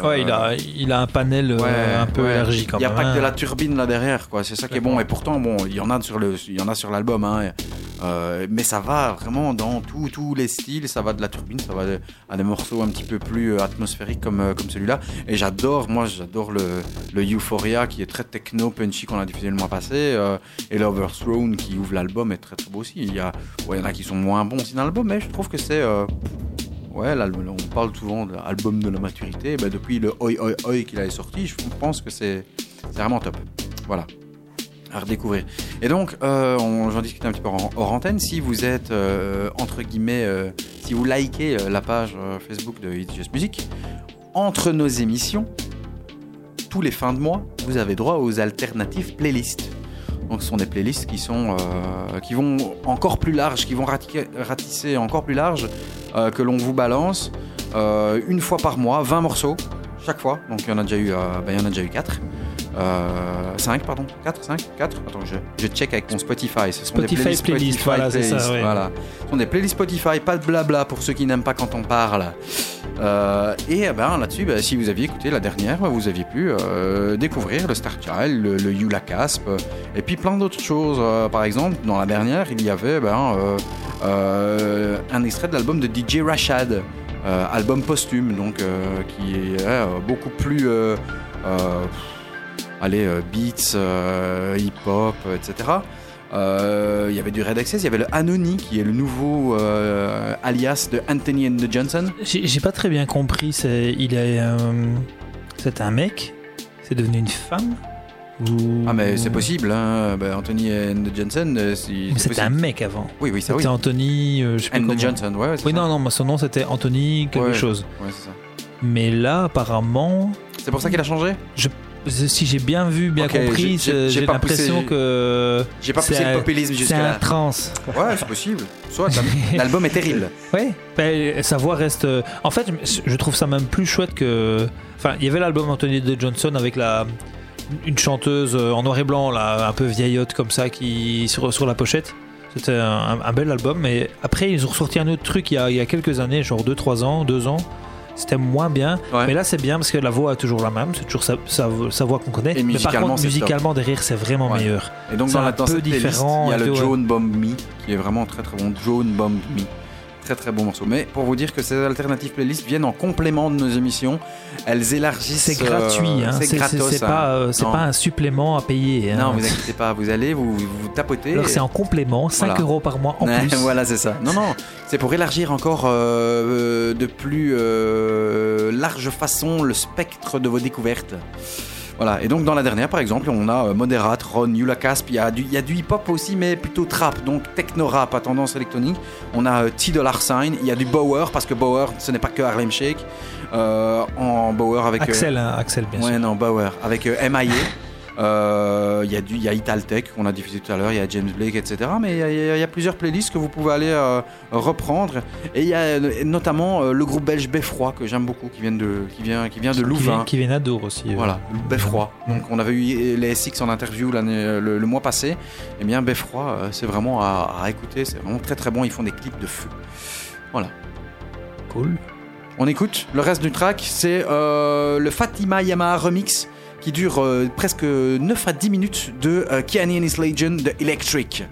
[SPEAKER 6] Ouais,
[SPEAKER 5] euh,
[SPEAKER 6] il a, il a un panel
[SPEAKER 5] Ouais,
[SPEAKER 6] un peu
[SPEAKER 5] ouais.
[SPEAKER 6] élargi quand
[SPEAKER 5] Il n'y a
[SPEAKER 6] même.
[SPEAKER 5] pas que de la turbine là derrière, quoi. C'est ça qui est bon. Et pourtant, bon, il y en a sur le, il y en a sur l'album, hein. Euh, mais ça va vraiment dans tous les styles. Ça va de la turbine, ça va à des morceaux un petit peu plus euh, atmosphériques comme euh, comme celui-là. Et j'adore, moi, j'adore le le Euphoria qui est très techno punchy qu'on a diffusé le mois passé. euh, et l'Overthrown qui ouvre l'album est très très beau aussi. Il y a, ouais, il y en a qui sont moins bons aussi dans l'album, mais je trouve que c'est euh, Ouais, l'album- on parle souvent de l'album de la maturité. Ben, depuis le Oi Oi Oi qu'il avait sorti, je pense que c'est vraiment top. Voilà. À redécouvrir. Et donc, euh, j'en discutais un petit peu hors antenne. Si vous êtes, euh, entre guillemets, euh, si vous likez la page Facebook de It's Just Music, entre nos émissions, tous les fins de mois, vous avez droit aux alternatives playlists. Donc, ce sont des playlists qui, sont, qui vont encore plus larges, qui vont rati- ratisser encore plus large, que l'on vous balance une fois par mois, 20 morceaux chaque fois. Donc, il y en a déjà eu, ben, il y en a déjà eu 4. 5, pardon 4, 5, 4 Attends, je, je check avec mon Spotify. Ce sont
[SPEAKER 6] Spotify
[SPEAKER 5] des playlists
[SPEAKER 6] playlist,
[SPEAKER 5] Spotify
[SPEAKER 6] voilà, c'est ça, ouais.
[SPEAKER 5] voilà. Ce sont des playlists Spotify, pas de blabla pour ceux qui n'aiment pas quand on parle. Euh, et eh ben, là-dessus, ben, si vous aviez écouté la dernière, vous aviez pu euh, découvrir le Star Child, le, le Yula Casp, euh, et puis plein d'autres choses. Euh, par exemple, dans la dernière, il y avait ben, euh, euh, un extrait de l'album de DJ Rashad, euh, album posthume, donc euh, qui est euh, beaucoup plus. euh, euh, allez, euh, beats, euh, hip-hop, euh, etc. Il y avait du Red Access, il y avait le Anony qui est le nouveau alias de Anthony and the Johnson.
[SPEAKER 6] J'ai pas très bien compris. C'est, il est, c'est un mec? C'est devenu une femme? Ou...
[SPEAKER 5] Ah mais c'est possible, hein. Ben, Anthony and the Johnson,
[SPEAKER 6] Mais c'était un mec avant.
[SPEAKER 5] Oui, oui, ça
[SPEAKER 6] C'était
[SPEAKER 5] oui.
[SPEAKER 6] Anthony. euh, je sais
[SPEAKER 5] And Johnson, ouais,
[SPEAKER 6] Oui,
[SPEAKER 5] ça.
[SPEAKER 6] non, non, moi, son nom c'était Anthony quelque
[SPEAKER 5] Ouais,
[SPEAKER 6] chose.
[SPEAKER 5] Ouais, c'est ça.
[SPEAKER 6] Mais là, apparemment,
[SPEAKER 5] C'est pour ça qu'il a changé?
[SPEAKER 6] je, si j'ai bien vu, bien compris,
[SPEAKER 5] j'ai-
[SPEAKER 6] c'est- l'impression que.
[SPEAKER 5] J'ai pas
[SPEAKER 6] c'est
[SPEAKER 5] poussé le
[SPEAKER 6] un-
[SPEAKER 5] populisme
[SPEAKER 6] C'est
[SPEAKER 5] jusqu'à
[SPEAKER 6] un
[SPEAKER 5] là.
[SPEAKER 6] trans.
[SPEAKER 5] Ouais, c'est possible. Soit [LAUGHS] l'album est terrible.
[SPEAKER 6] Ouais, ben, sa voix reste. euh, En fait, je trouve ça même plus chouette que. Enfin, il y avait l'album Anthony de Johnson avec la une chanteuse euh, en noir et blanc, là, un peu vieillotte comme ça, qui sur, sur la pochette. C'était un, un bel album, mais après ils ont ressorti un autre truc il y a, il y a quelques années, genre 2-3 ans, 2 ans. C'était moins bien,
[SPEAKER 5] Ouais.
[SPEAKER 6] mais là c'est bien parce que la voix est toujours la même, c'est toujours sa, sa, sa voix qu'on connaît.
[SPEAKER 5] Et
[SPEAKER 6] mais par contre, musicalement derrière c'est vraiment
[SPEAKER 5] Ouais.
[SPEAKER 6] meilleur.
[SPEAKER 5] Et donc
[SPEAKER 6] C'est
[SPEAKER 5] dans,
[SPEAKER 6] un
[SPEAKER 5] la, dans
[SPEAKER 6] peu
[SPEAKER 5] cette playlist,
[SPEAKER 6] différent
[SPEAKER 5] il y a le. Joan Bomb Me qui est vraiment très très bon. Joan Bomb Me. Très très bon morceau. Mais pour vous dire que ces alternatives playlists viennent en complément de nos émissions. Elles élargissent.
[SPEAKER 6] C'est gratuit,
[SPEAKER 5] euh,
[SPEAKER 6] hein.
[SPEAKER 5] c'est gratos.
[SPEAKER 6] c'est
[SPEAKER 5] hein.
[SPEAKER 6] pas, euh, c'est
[SPEAKER 5] Non.
[SPEAKER 6] pas un supplément à payer. hein.
[SPEAKER 5] Non, vous inquiétez pas, vous allez, vous, vous tapotez.
[SPEAKER 6] Alors c'est en complément, 5
[SPEAKER 5] Voilà.
[SPEAKER 6] euros par mois en plus. [LAUGHS]
[SPEAKER 5] voilà, c'est ça. Non, non, c'est pour élargir encore euh, euh, de plus euh, large façon le spectre de vos découvertes. Voilà, et donc dans la dernière, par exemple, on a euh, Moderate, Ron, Yula Casp, il y a du, du hip-hop aussi, mais plutôt trap, donc techno-rap à tendance électronique. On a euh, T Dollar Sign, il y a du Bauer, parce que Bauer, ce n'est pas que Harlem Shake. Euh, en Bauer avec...
[SPEAKER 6] Axel, hein, Axel bien
[SPEAKER 5] ouais,
[SPEAKER 6] sûr.
[SPEAKER 5] non, Bauer. Avec euh, Euh, Il y a du, il y a Italtech qu'on a diffusé tout à l'heure, il y a James Blake, etc. Mais il y a- y, y plusieurs playlists que vous pouvez aller euh, reprendre. Et il y a euh, notamment euh, le groupe belge Beffroi que j'aime beaucoup, qui vient de, qui vient, qui vient de Louvain.
[SPEAKER 6] qui vient d'Adour aussi. euh.
[SPEAKER 5] Voilà, Beffroi. Donc on avait eu les SX en interview le, le mois passé. Et bien Beffroi, euh, c'est vraiment à, à écouter, c'est vraiment très très bon. Ils font des clips de feu. Voilà.
[SPEAKER 6] Cool.
[SPEAKER 5] On écoute. Le reste du track, c'est euh, le Fatima Yamaha remix qui dure euh, presque 9 à 10 minutes de euh, Kiani and His Legend de Electric.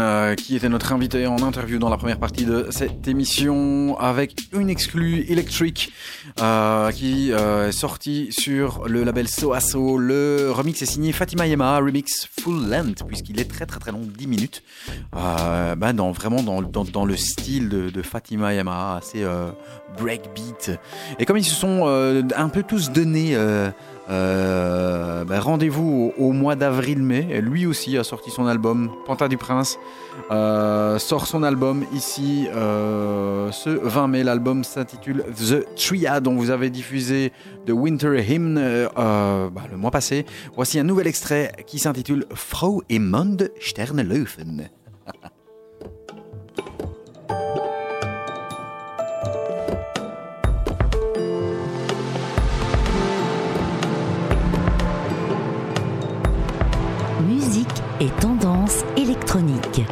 [SPEAKER 5] Euh, qui était notre invité en interview dans la première partie de cette émission, avec une exclue électrique euh, qui euh, est sortie sur le label Soaso. Le remix est signé Fatima Yema, remix full length, puisqu'il est très très très long, 10 minutes. Bah, dans, vraiment dans, dans, dans le style de, Fatima Yama, assez breakbeat. Et comme ils se sont un peu tous donnés euh, bah, rendez-vous au, mois d'avril-mai, lui aussi a sorti son album, Panta du Prince, euh, sort son album ici euh, ce 20 mai. L'album s'intitule The Triad, dont vous avez diffusé The Winter Hymn bah, le mois passé. Voici un nouvel extrait qui s'intitule Frau im Monde [LAUGHS]
[SPEAKER 3] et tendance électronique.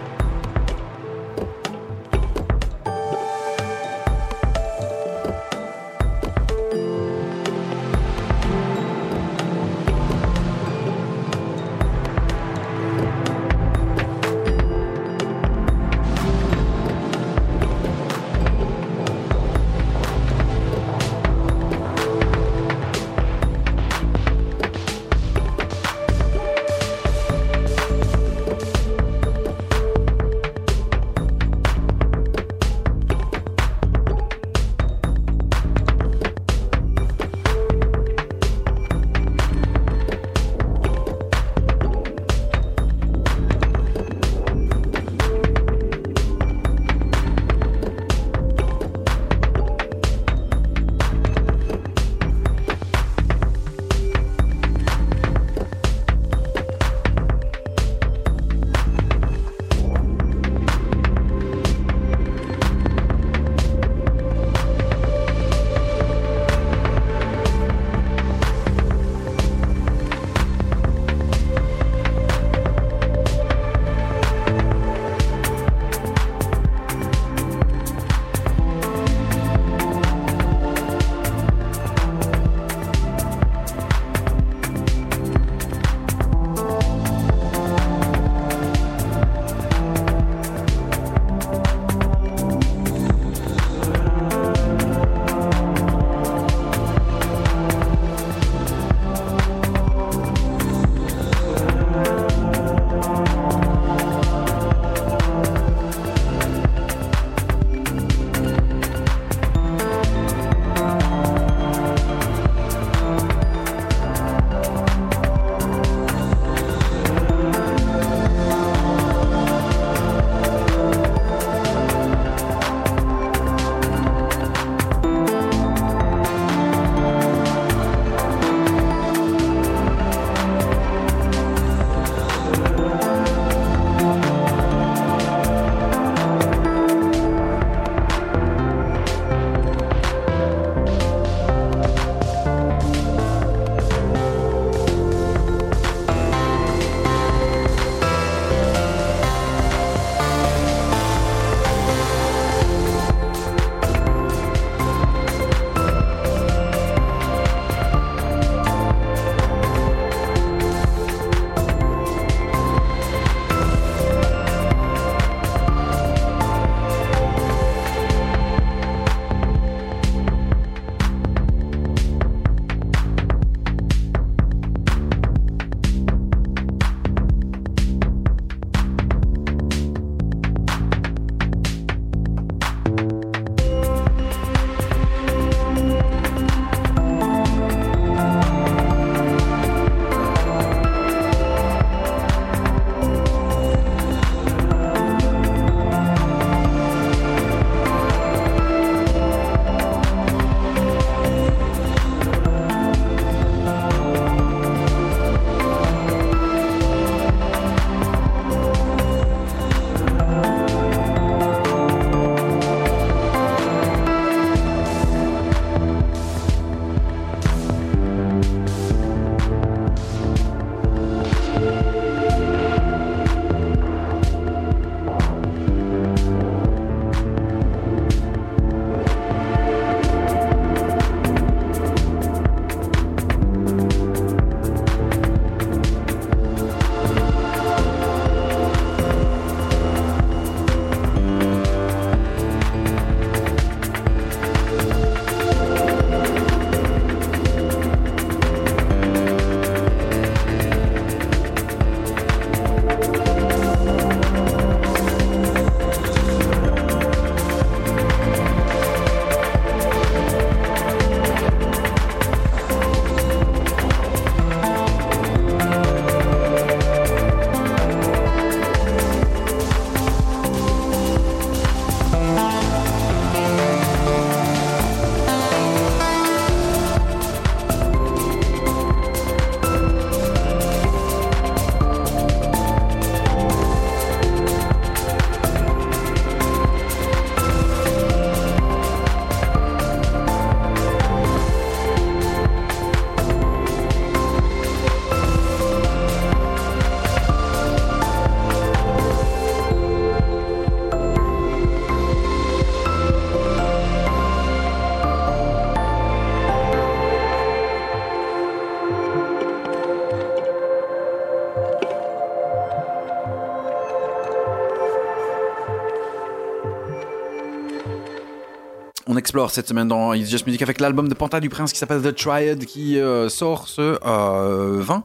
[SPEAKER 10] Explore cette semaine dans It's Just Music avec l'album de Panta du Prince qui s'appelle The Triad qui euh, sort ce euh, 20.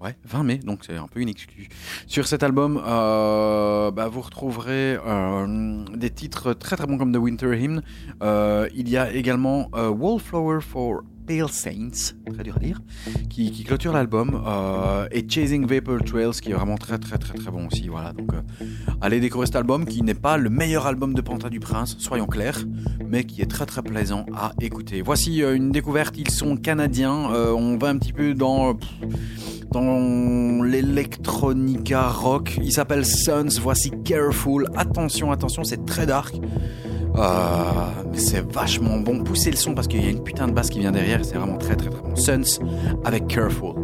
[SPEAKER 10] Ouais, 20 mai, donc c'est un peu une excuse. Sur cet album, euh, bah, vous retrouverez euh, des titres très très bons comme The Winter Hymn. Euh, il y a également euh, Wallflower for Pale Saints, très dur à dire, qui, qui clôture l'album, euh, et Chasing Vapor Trails, qui est vraiment très très très très bon aussi. Voilà, donc euh, allez découvrir cet album qui n'est pas le meilleur album de Panta du Prince, soyons clairs, mais qui est très très plaisant à écouter. Voici euh, une découverte, ils sont canadiens, euh, on va un petit peu dans... dans l'électronica rock. Il s'appelle Suns. Voici Careful. Attention, attention, c'est très dark. Euh, mais c'est vachement bon. Poussez le son parce qu'il y a une putain de basse qui vient derrière. C'est vraiment très très très bon. Suns avec Careful.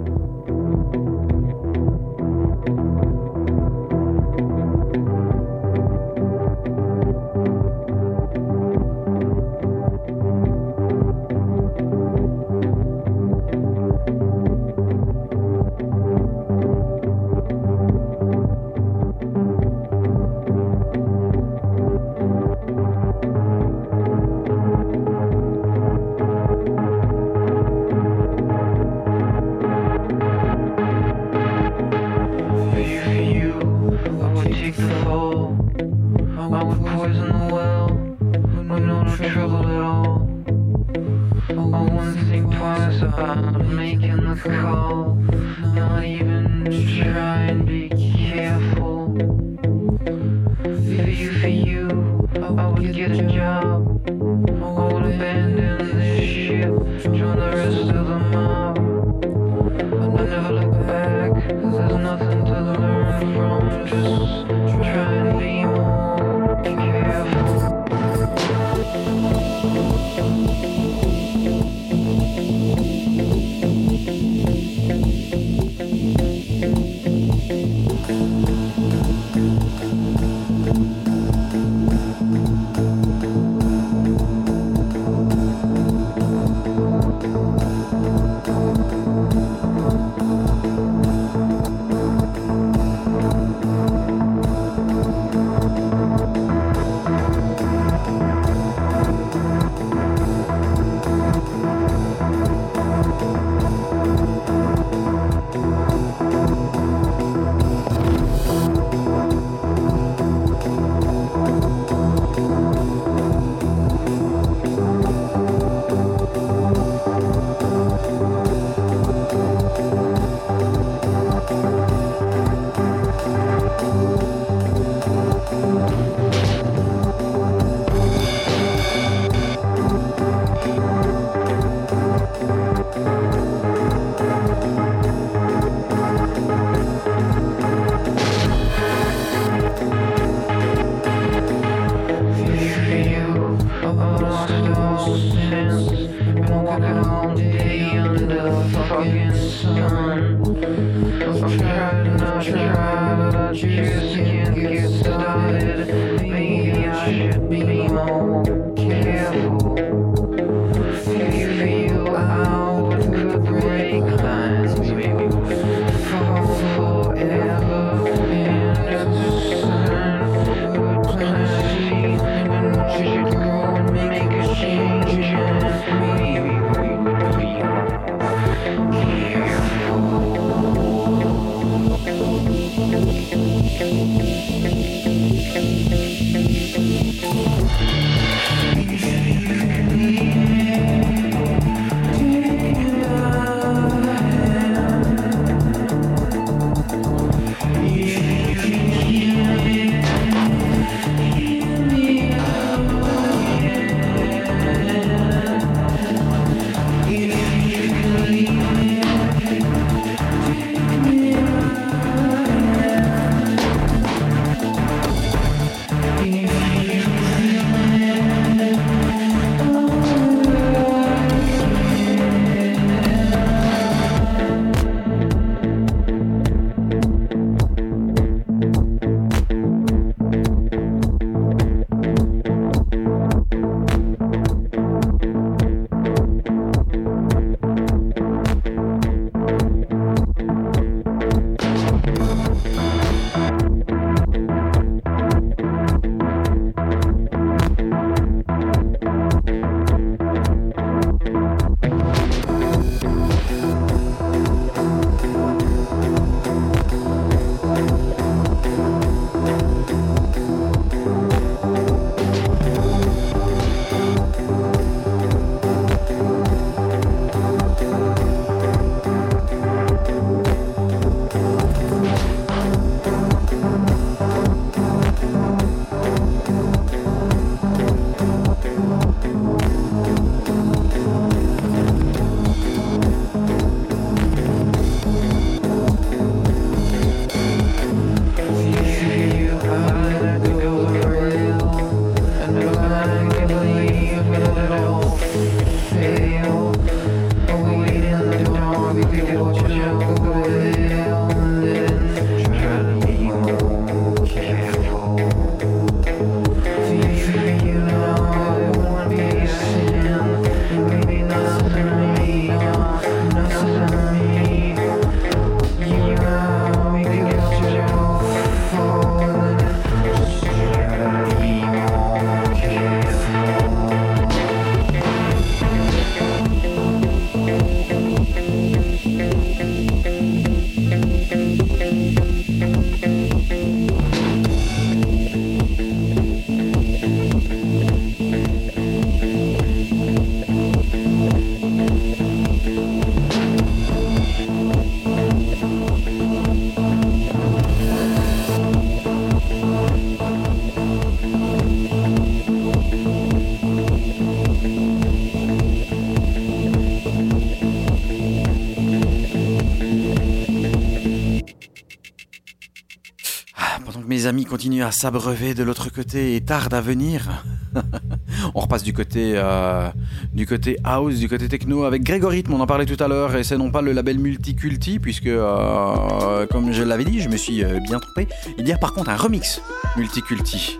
[SPEAKER 5] Mes amis continuent à s'abreuver de l'autre côté et tardent à venir, [LAUGHS] on repasse du côté, euh, du côté house, du côté techno avec Grégorithme, on en parlait tout à l'heure, et c'est non pas le label Multiculti, puisque, euh, comme je l'avais dit, je me suis euh, bien trompé. Il y a par contre un remix Multiculti.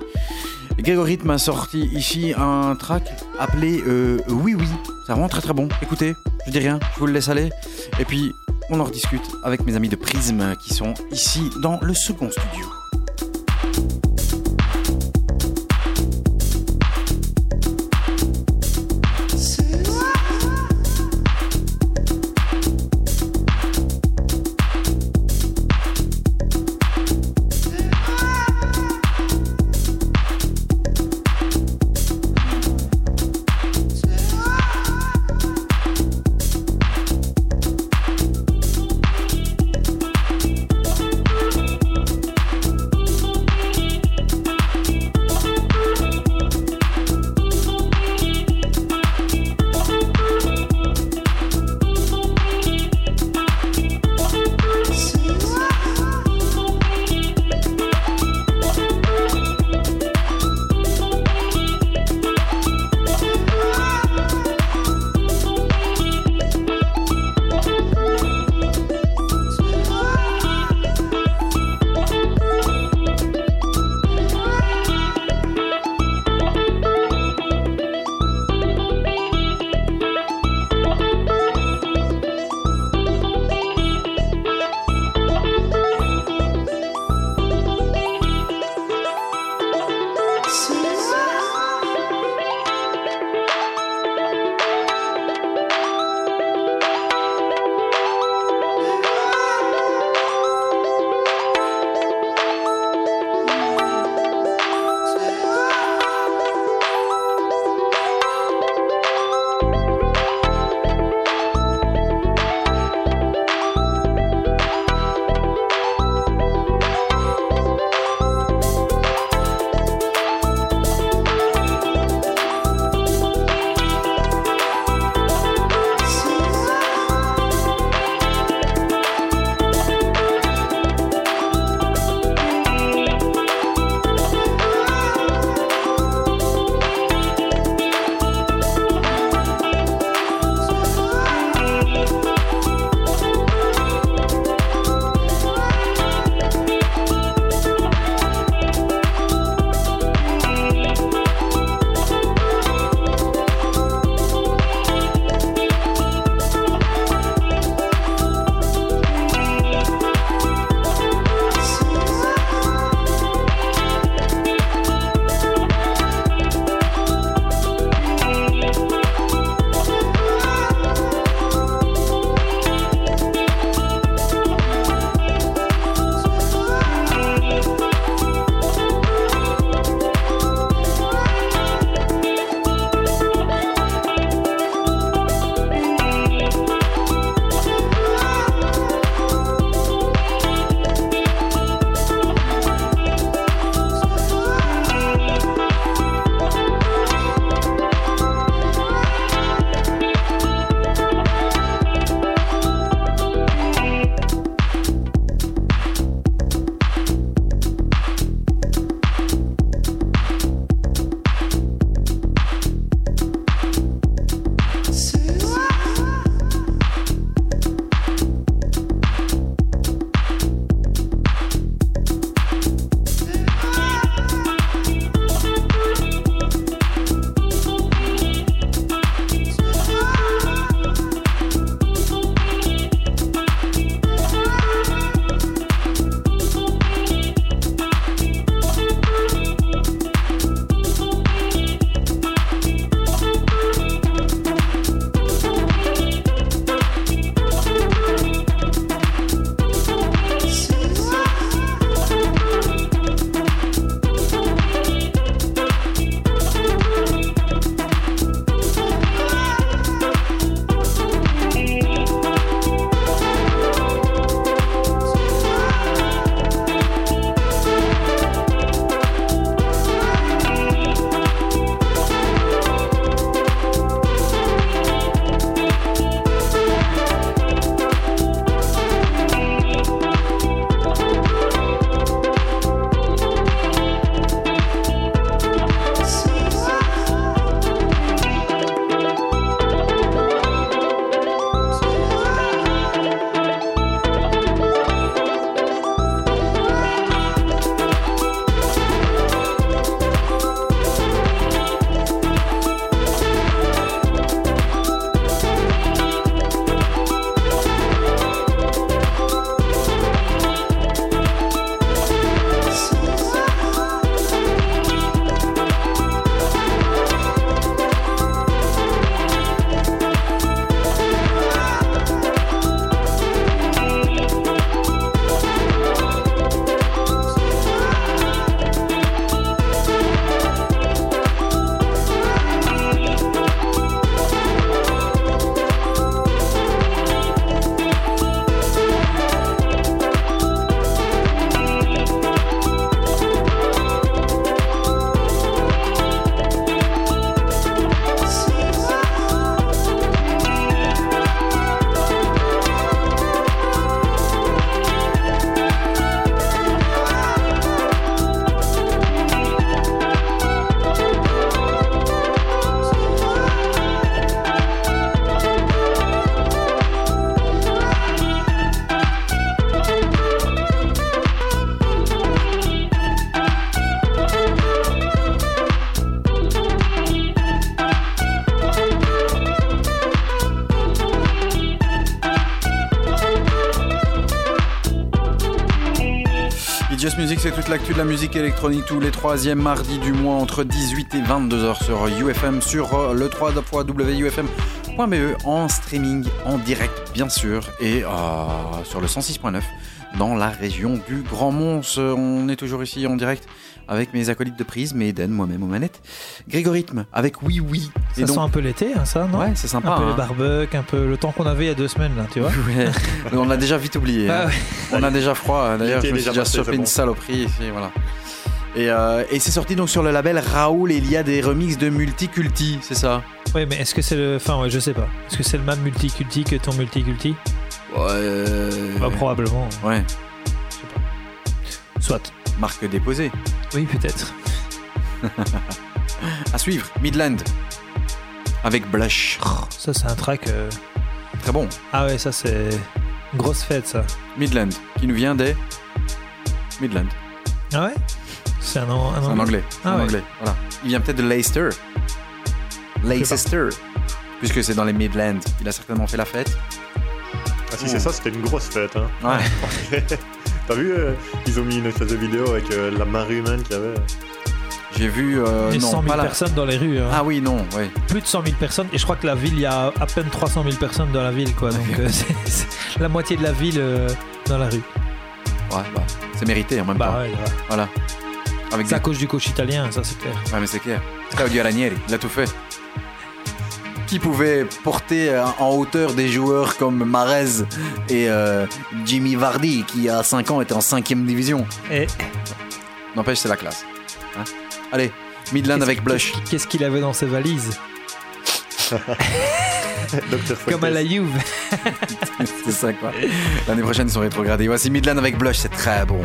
[SPEAKER 5] Grégorithme a sorti ici un track appelé Oui Oui. C'est vraiment très très bon. Écoutez, je dis rien, je vous le laisse aller. Et puis, on en rediscute avec mes amis de Prism qui sont ici dans le second studio. L'actu de la musique électronique tous les troisièmes mardis du mois entre 18 et 22h sur UFM, sur euh, le 3 wufm.be en streaming, en direct bien sûr, et euh, sur le 106.9 dans la région du Grand Mons. Euh, On est toujours ici en direct avec mes acolytes de prise, mais Eden, moi-même aux manettes. Grégorithme avec Oui Oui.
[SPEAKER 6] Ça sent un peu l'été, hein, ça, non?
[SPEAKER 5] Ouais, c'est sympa.
[SPEAKER 6] Un peu
[SPEAKER 5] hein.
[SPEAKER 6] les barbecues, un peu le temps qu'on avait il y a deux semaines, là, tu vois. [LAUGHS]
[SPEAKER 5] Ouais, on l'a déjà vite oublié.
[SPEAKER 6] Ah
[SPEAKER 5] hein.
[SPEAKER 6] ouais.
[SPEAKER 5] On a déjà froid. D'ailleurs,
[SPEAKER 7] L'été
[SPEAKER 5] je me suis
[SPEAKER 7] déjà c'est
[SPEAKER 5] une saloperie ici, voilà. Et, euh, et c'est sorti donc sur le label Raoul et il y a des remixes de Multiculti, c'est ça?
[SPEAKER 6] Oui, mais est-ce que c'est le. Enfin, ouais, je sais pas. Est-ce que c'est le même multiculti que ton multiculti?
[SPEAKER 5] Ouais.
[SPEAKER 6] Bah, probablement.
[SPEAKER 5] Ouais,
[SPEAKER 6] Soit.
[SPEAKER 5] marque déposée.
[SPEAKER 6] Oui, peut-être. [LAUGHS]
[SPEAKER 5] À suivre, Midland. Avec Blush.
[SPEAKER 6] Ça, c'est un track. euh,
[SPEAKER 5] Très bon.
[SPEAKER 6] Ah ouais, ça, c'est. Grosse fête, ça.
[SPEAKER 5] Midland, qui nous vient des. Midland.
[SPEAKER 6] Ah ouais? C'est un, an- un
[SPEAKER 5] anglais. C'est
[SPEAKER 6] Ah ouais.
[SPEAKER 5] anglais. Voilà. Il vient peut-être de Leicester. Leicester. Puisque c'est dans les Midlands. Il a certainement fait la fête.
[SPEAKER 7] Ah si c'est ça, c'était une grosse fête. Hein.
[SPEAKER 5] Ouais. [LAUGHS]
[SPEAKER 7] T'as vu, euh, ils ont mis une espèce de vidéo avec euh, la marée humaine qu'il y avait.
[SPEAKER 5] J'ai vu. euh,
[SPEAKER 6] Et
[SPEAKER 5] non,
[SPEAKER 6] 100 000
[SPEAKER 5] pas la-
[SPEAKER 6] personnes dans les rues. hein.
[SPEAKER 5] Ah oui, non, ouais.
[SPEAKER 6] Plus de 100 000 personnes. Et je crois que la ville, il y a à peine 300 000 personnes dans la ville, quoi. Donc, euh, [LAUGHS] la moitié de la ville euh, dans la rue.
[SPEAKER 5] Ouais, bah, c'est mérité en même
[SPEAKER 6] Bah
[SPEAKER 5] temps.
[SPEAKER 6] ouais, grave.
[SPEAKER 5] Voilà. Avec
[SPEAKER 6] C'est à
[SPEAKER 5] des-
[SPEAKER 6] cause du coach italien, ça, c'est clair.
[SPEAKER 5] Ouais, mais c'est clair. Claudio Ranieri, il a tout fait. Qui pouvait porter euh, en hauteur des joueurs comme Marez et euh, Jimmy Vardy, qui à 5 ans était en 5ème division
[SPEAKER 6] Et
[SPEAKER 5] N'empêche, c'est la classe. Hein Allez, Midland avec Blush.
[SPEAKER 6] Qu'est-ce qu'il avait dans ses valises? [LAUGHS] [LAUGHS] Comme à la Juve. [LAUGHS]
[SPEAKER 5] c'est ça quoi. L'année prochaine, ils sont rétrogradés. Voici Midland avec Blush, c'est très bon.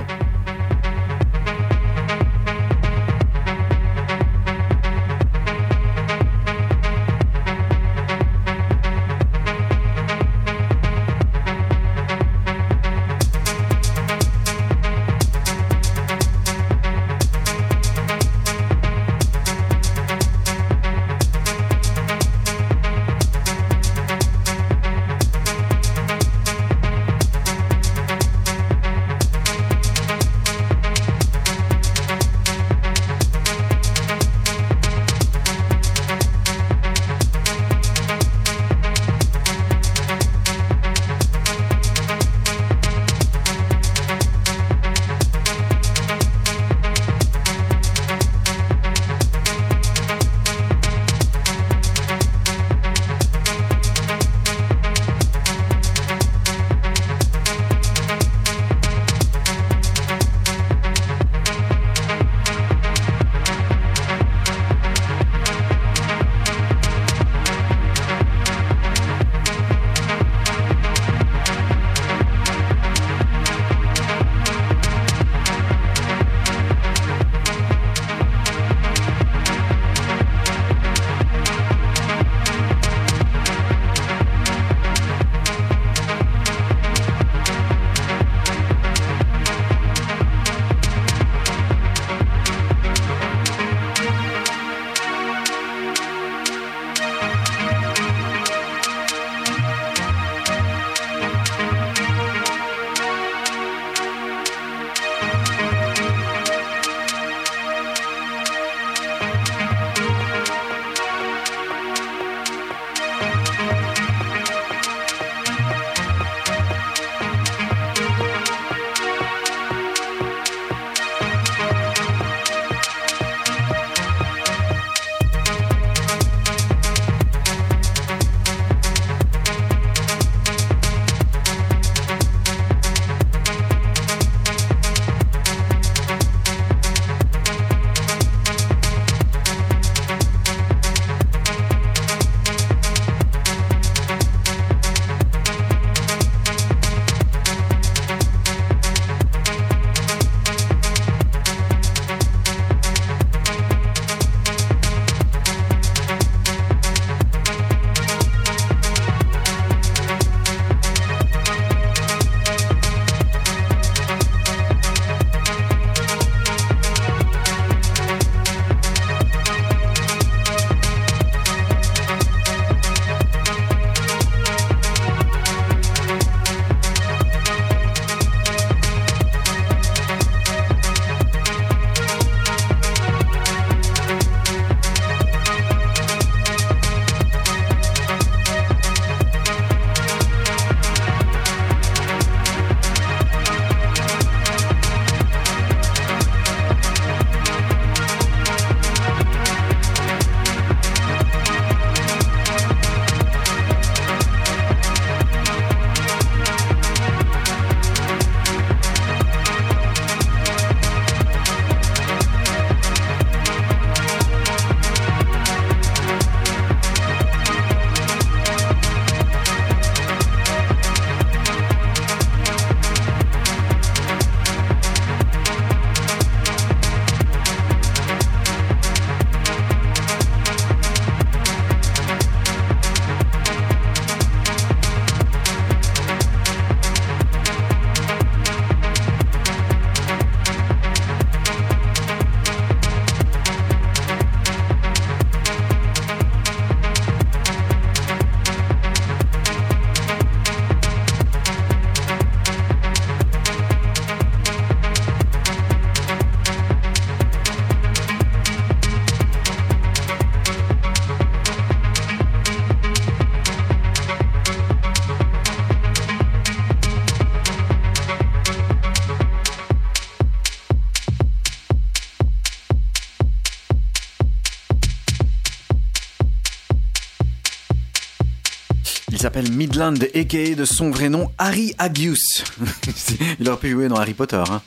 [SPEAKER 5] S'appelle Midland, a.k.a. de son vrai nom, Harry Agius. [LAUGHS] Il aurait pu jouer dans Harry Potter. hein.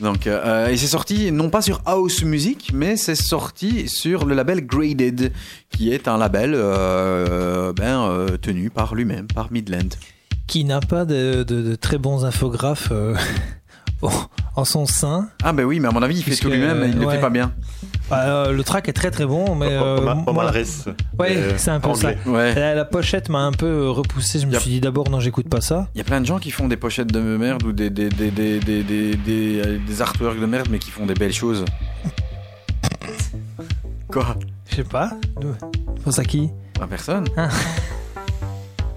[SPEAKER 5] Donc, euh, et c'est sorti non pas sur House Music, mais c'est sorti sur le label Graded, qui est un label euh, ben, euh, tenu par lui-même, par Midland.
[SPEAKER 6] Qui n'a pas de, de- de très bons infographes euh, [LAUGHS] en- son sein.
[SPEAKER 5] Ah ben oui, mais à mon avis, il fait
[SPEAKER 6] Puisque,
[SPEAKER 5] tout lui-même il
[SPEAKER 6] ouais.
[SPEAKER 5] fait pas bien.
[SPEAKER 6] Bah, euh, le track est très très bon, mais. euh, moi,
[SPEAKER 7] Omares,
[SPEAKER 6] Ouais,
[SPEAKER 7] euh,
[SPEAKER 6] c'est un peu
[SPEAKER 7] anglais.
[SPEAKER 6] ça.
[SPEAKER 5] Ouais.
[SPEAKER 6] La, la pochette m'a un peu repoussé. Je me suis dit d'abord, non, j'écoute pas ça.
[SPEAKER 5] Il y a plein de gens qui font des pochettes de merde ou des, des, des, des, des, des, des, des artworks de merde, mais qui font des belles choses. Quoi?
[SPEAKER 6] Je sais pas. Pense à qui?
[SPEAKER 5] À personne.
[SPEAKER 6] Ah.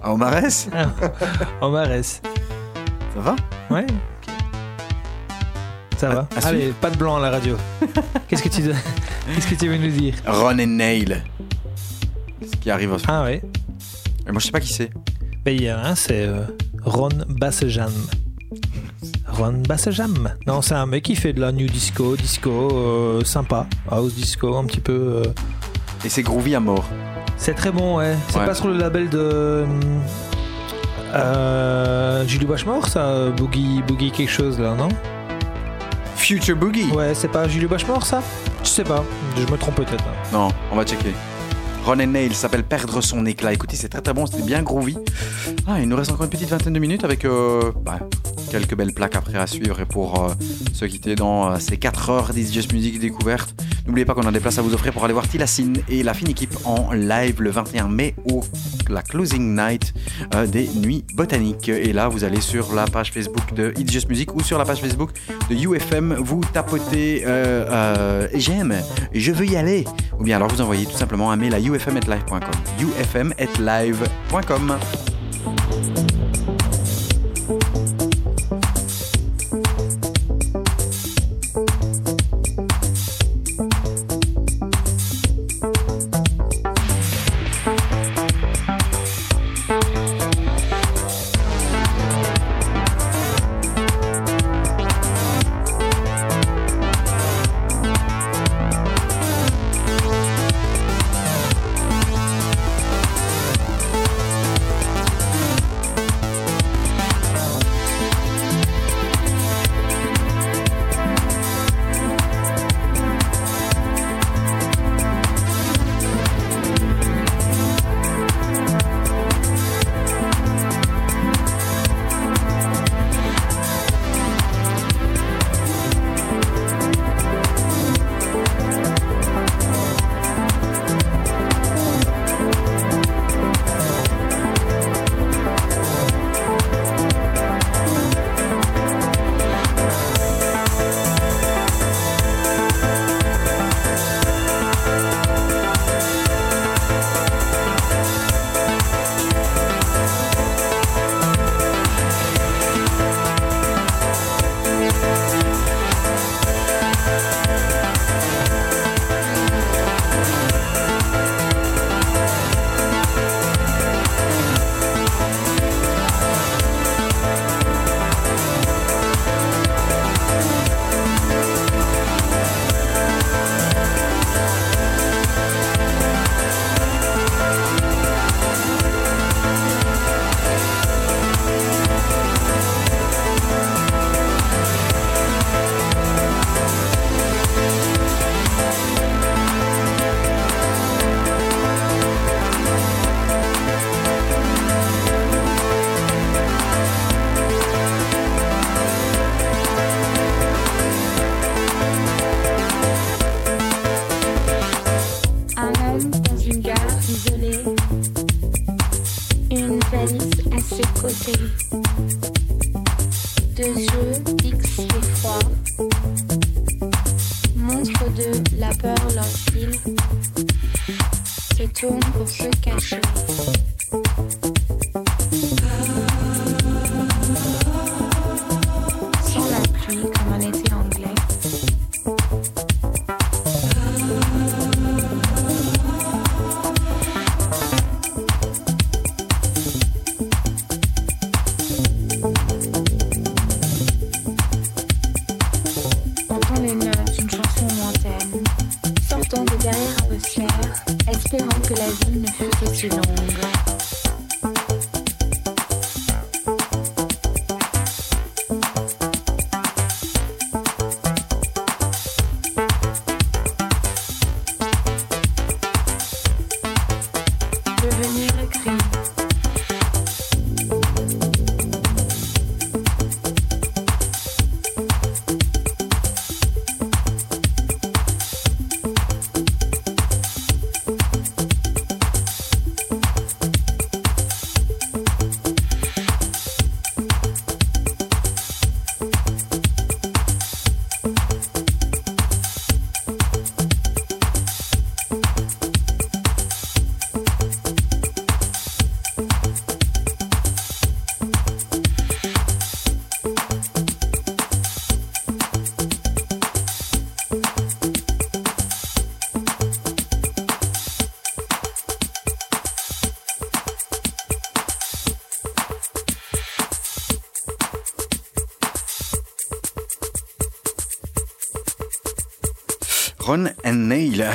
[SPEAKER 5] À Omares [LAUGHS]
[SPEAKER 6] Omares.
[SPEAKER 5] Ça va?
[SPEAKER 6] Ouais. Ça va.
[SPEAKER 5] à
[SPEAKER 6] Allez,
[SPEAKER 5] suivre.
[SPEAKER 6] pas de blanc à la radio. [LAUGHS] Qu'est-ce que tu dois- Qu'est-ce que tu veux nous dire
[SPEAKER 5] Ron and Nail. Ce qui arrive. en-
[SPEAKER 6] Ah ouais.
[SPEAKER 5] Et moi, je sais pas qui c'est.
[SPEAKER 6] Ben, il y a un, c'est euh, Ron Bassejam. Ron Bassejam. Non, c'est un mec qui fait de la new disco, disco euh, sympa, house disco un petit peu. euh.
[SPEAKER 5] Et c'est groovy à mort.
[SPEAKER 6] C'est très bon, ouais. C'est
[SPEAKER 5] Ouais.
[SPEAKER 6] pas sur le label de euh, Julie Washmore, ça, Boogie, Boogie quelque chose là, non?
[SPEAKER 5] Future Boogie
[SPEAKER 6] Ouais, c'est pas Julie Washmore ça? Je sais pas, je me trompe peut-être. hein.
[SPEAKER 5] Non, on va checker. Ron and Nail s'appelle Perdre son éclat. Écoutez, c'est très très bon, c'est bien groovy. Ah, il nous reste encore une petite vingtaine de minutes avec euh, bah, quelques belles plaques après à suivre et pour euh, se quitter dans euh, ces 4 heures Just Music découverte. N'oubliez pas qu'on a des places à vous offrir pour aller voir Tilassine et la fine équipe en live le 21 mai au la closing night des Nuits Botaniques. Et là, vous allez sur la page Facebook de It's Music ou sur la page Facebook de UFM, vous tapotez j'aime, je veux y aller. Ou bien alors vous envoyez tout simplement un mail à ufm@live.com. ufm@live.com.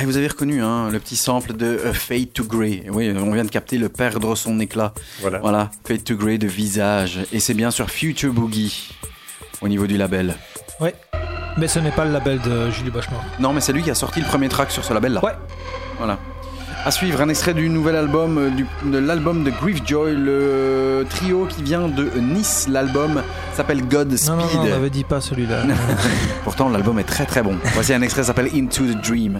[SPEAKER 4] Vous avez reconnu hein, le petit sample de euh, Fade to Grey. Oui, on vient de capter le perdre son éclat.
[SPEAKER 7] Voilà.
[SPEAKER 4] Voilà, Fade to Grey de visage. Et c'est bien sur Future Boogie au niveau du label.
[SPEAKER 6] Ouais. Mais ce n'est pas le label de Julie Bochemort.
[SPEAKER 4] Non, mais c'est lui qui a sorti le premier track sur ce label-là.
[SPEAKER 6] Ouais.
[SPEAKER 4] Voilà. À suivre, un extrait du nouvel album, euh, du- de l'album de Griefjoy, le trio qui vient de Nice. L'album s'appelle Godspeed.
[SPEAKER 6] Non, non, non, on n'avait dit pas celui-là. [LAUGHS]
[SPEAKER 4] Pourtant, l'album est très très bon. Voici un extrait qui s'appelle Into the Dream.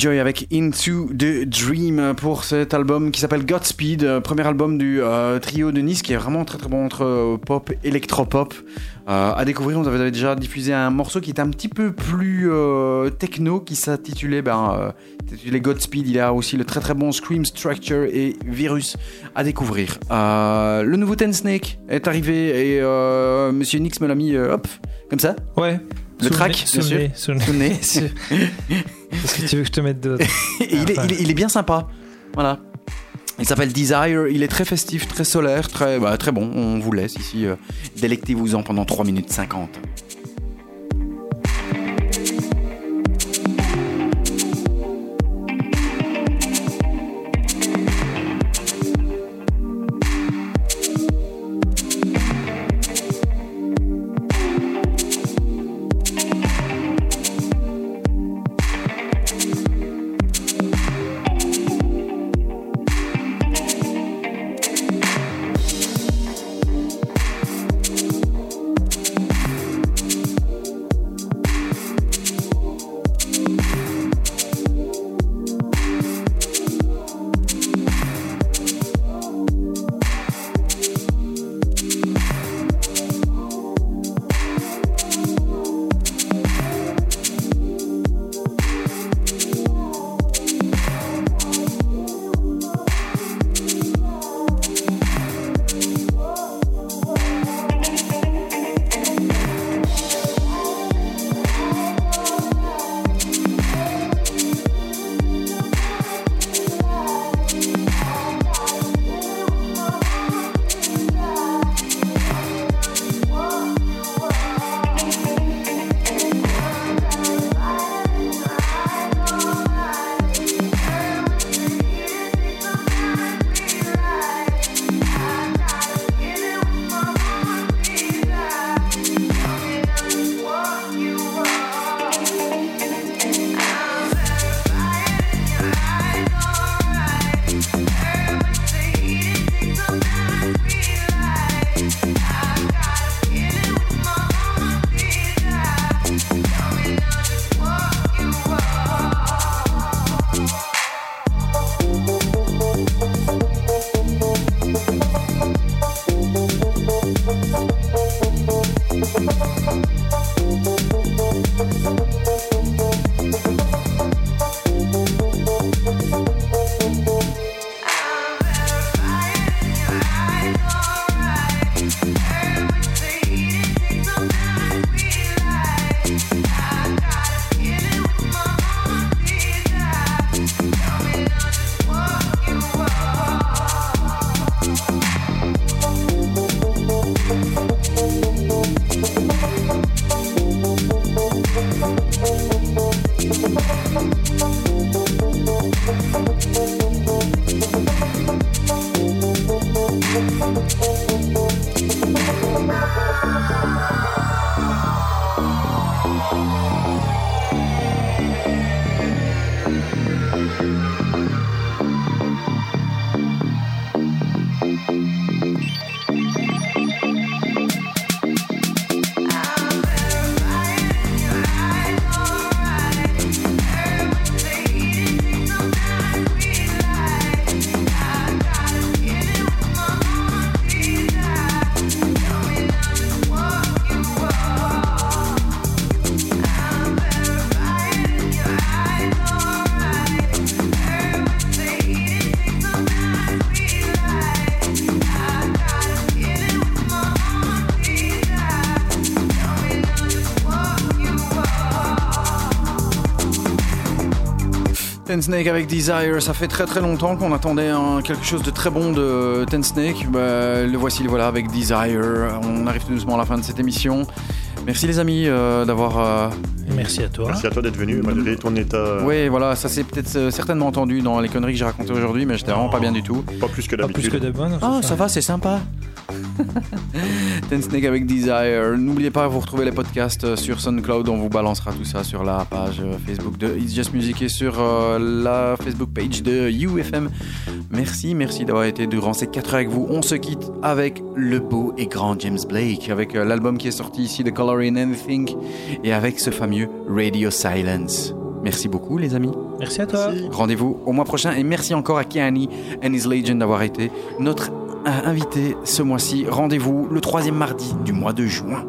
[SPEAKER 4] Griefjoy avec Into the Dream pour cet album qui s'appelle Godspeed, euh, premier album du euh, trio de Nice qui est vraiment très très bon entre euh, pop, électropop. Euh, à découvrir, on avait déjà diffusé un morceau qui était un petit peu plus euh, techno qui s'intitulait ben, intitulé Godspeed. Il y a aussi le très très bon Scream Structure et Virus à découvrir. Le nouveau Ten Snake est arrivé et Monsieur Nix me l'a mis hop, comme ça.
[SPEAKER 6] Ouais.
[SPEAKER 4] Le track, bien sûr.
[SPEAKER 6] le nez, [LAUGHS] [LAUGHS] Est-ce que tu veux que je te mette. [LAUGHS]
[SPEAKER 4] Et il, il est bien sympa. Voilà. Il s'appelle Desire, il est très festif, très solaire, très, bah, très bon. On vous laisse ici. euh, Délectez-vous-en pendant 3 minutes 50.
[SPEAKER 11] Ten Snake avec Desire, ça fait très très longtemps qu'on attendait un- quelque chose de très bon de Ten Snake. Bah, le voici, le voilà avec Desire. On arrive tout doucement à la fin de cette émission. Merci les amis euh, d'avoir. euh,
[SPEAKER 6] Merci à toi.
[SPEAKER 7] Merci à toi d'être venu, malgré ton état.
[SPEAKER 11] Oui, voilà, ça s'est peut-être euh, certainement entendu dans les conneries que j'ai racontées aujourd'hui, mais j'étais vraiment pas bien du tout.
[SPEAKER 7] Pas plus que
[SPEAKER 6] Pas plus que
[SPEAKER 7] d'habitude.
[SPEAKER 6] de bonnes.
[SPEAKER 11] Ah, ça va, c'est sympa. [LAUGHS] Ten Snake avec Desire. N'oubliez pas, vous retrouvez les podcasts euh, sur SoundCloud. On vous balancera tout ça sur la page euh, Facebook de It's Just Music et sur euh, la Facebook page de UFM. Merci, merci d'avoir été durant ces 4 heures avec vous. On se quitte avec le beau et grand James Blake, avec euh, l'album qui est sorti ici, The Color in Anything, et avec ce fameux Radio Silence. Merci beaucoup, les amis.
[SPEAKER 6] Merci à toi.
[SPEAKER 11] Rendez-vous au mois prochain et merci encore à Kiani and his Legend d'avoir été notre invité ce mois-ci. Rendez-vous le troisième mardi du mois de juin.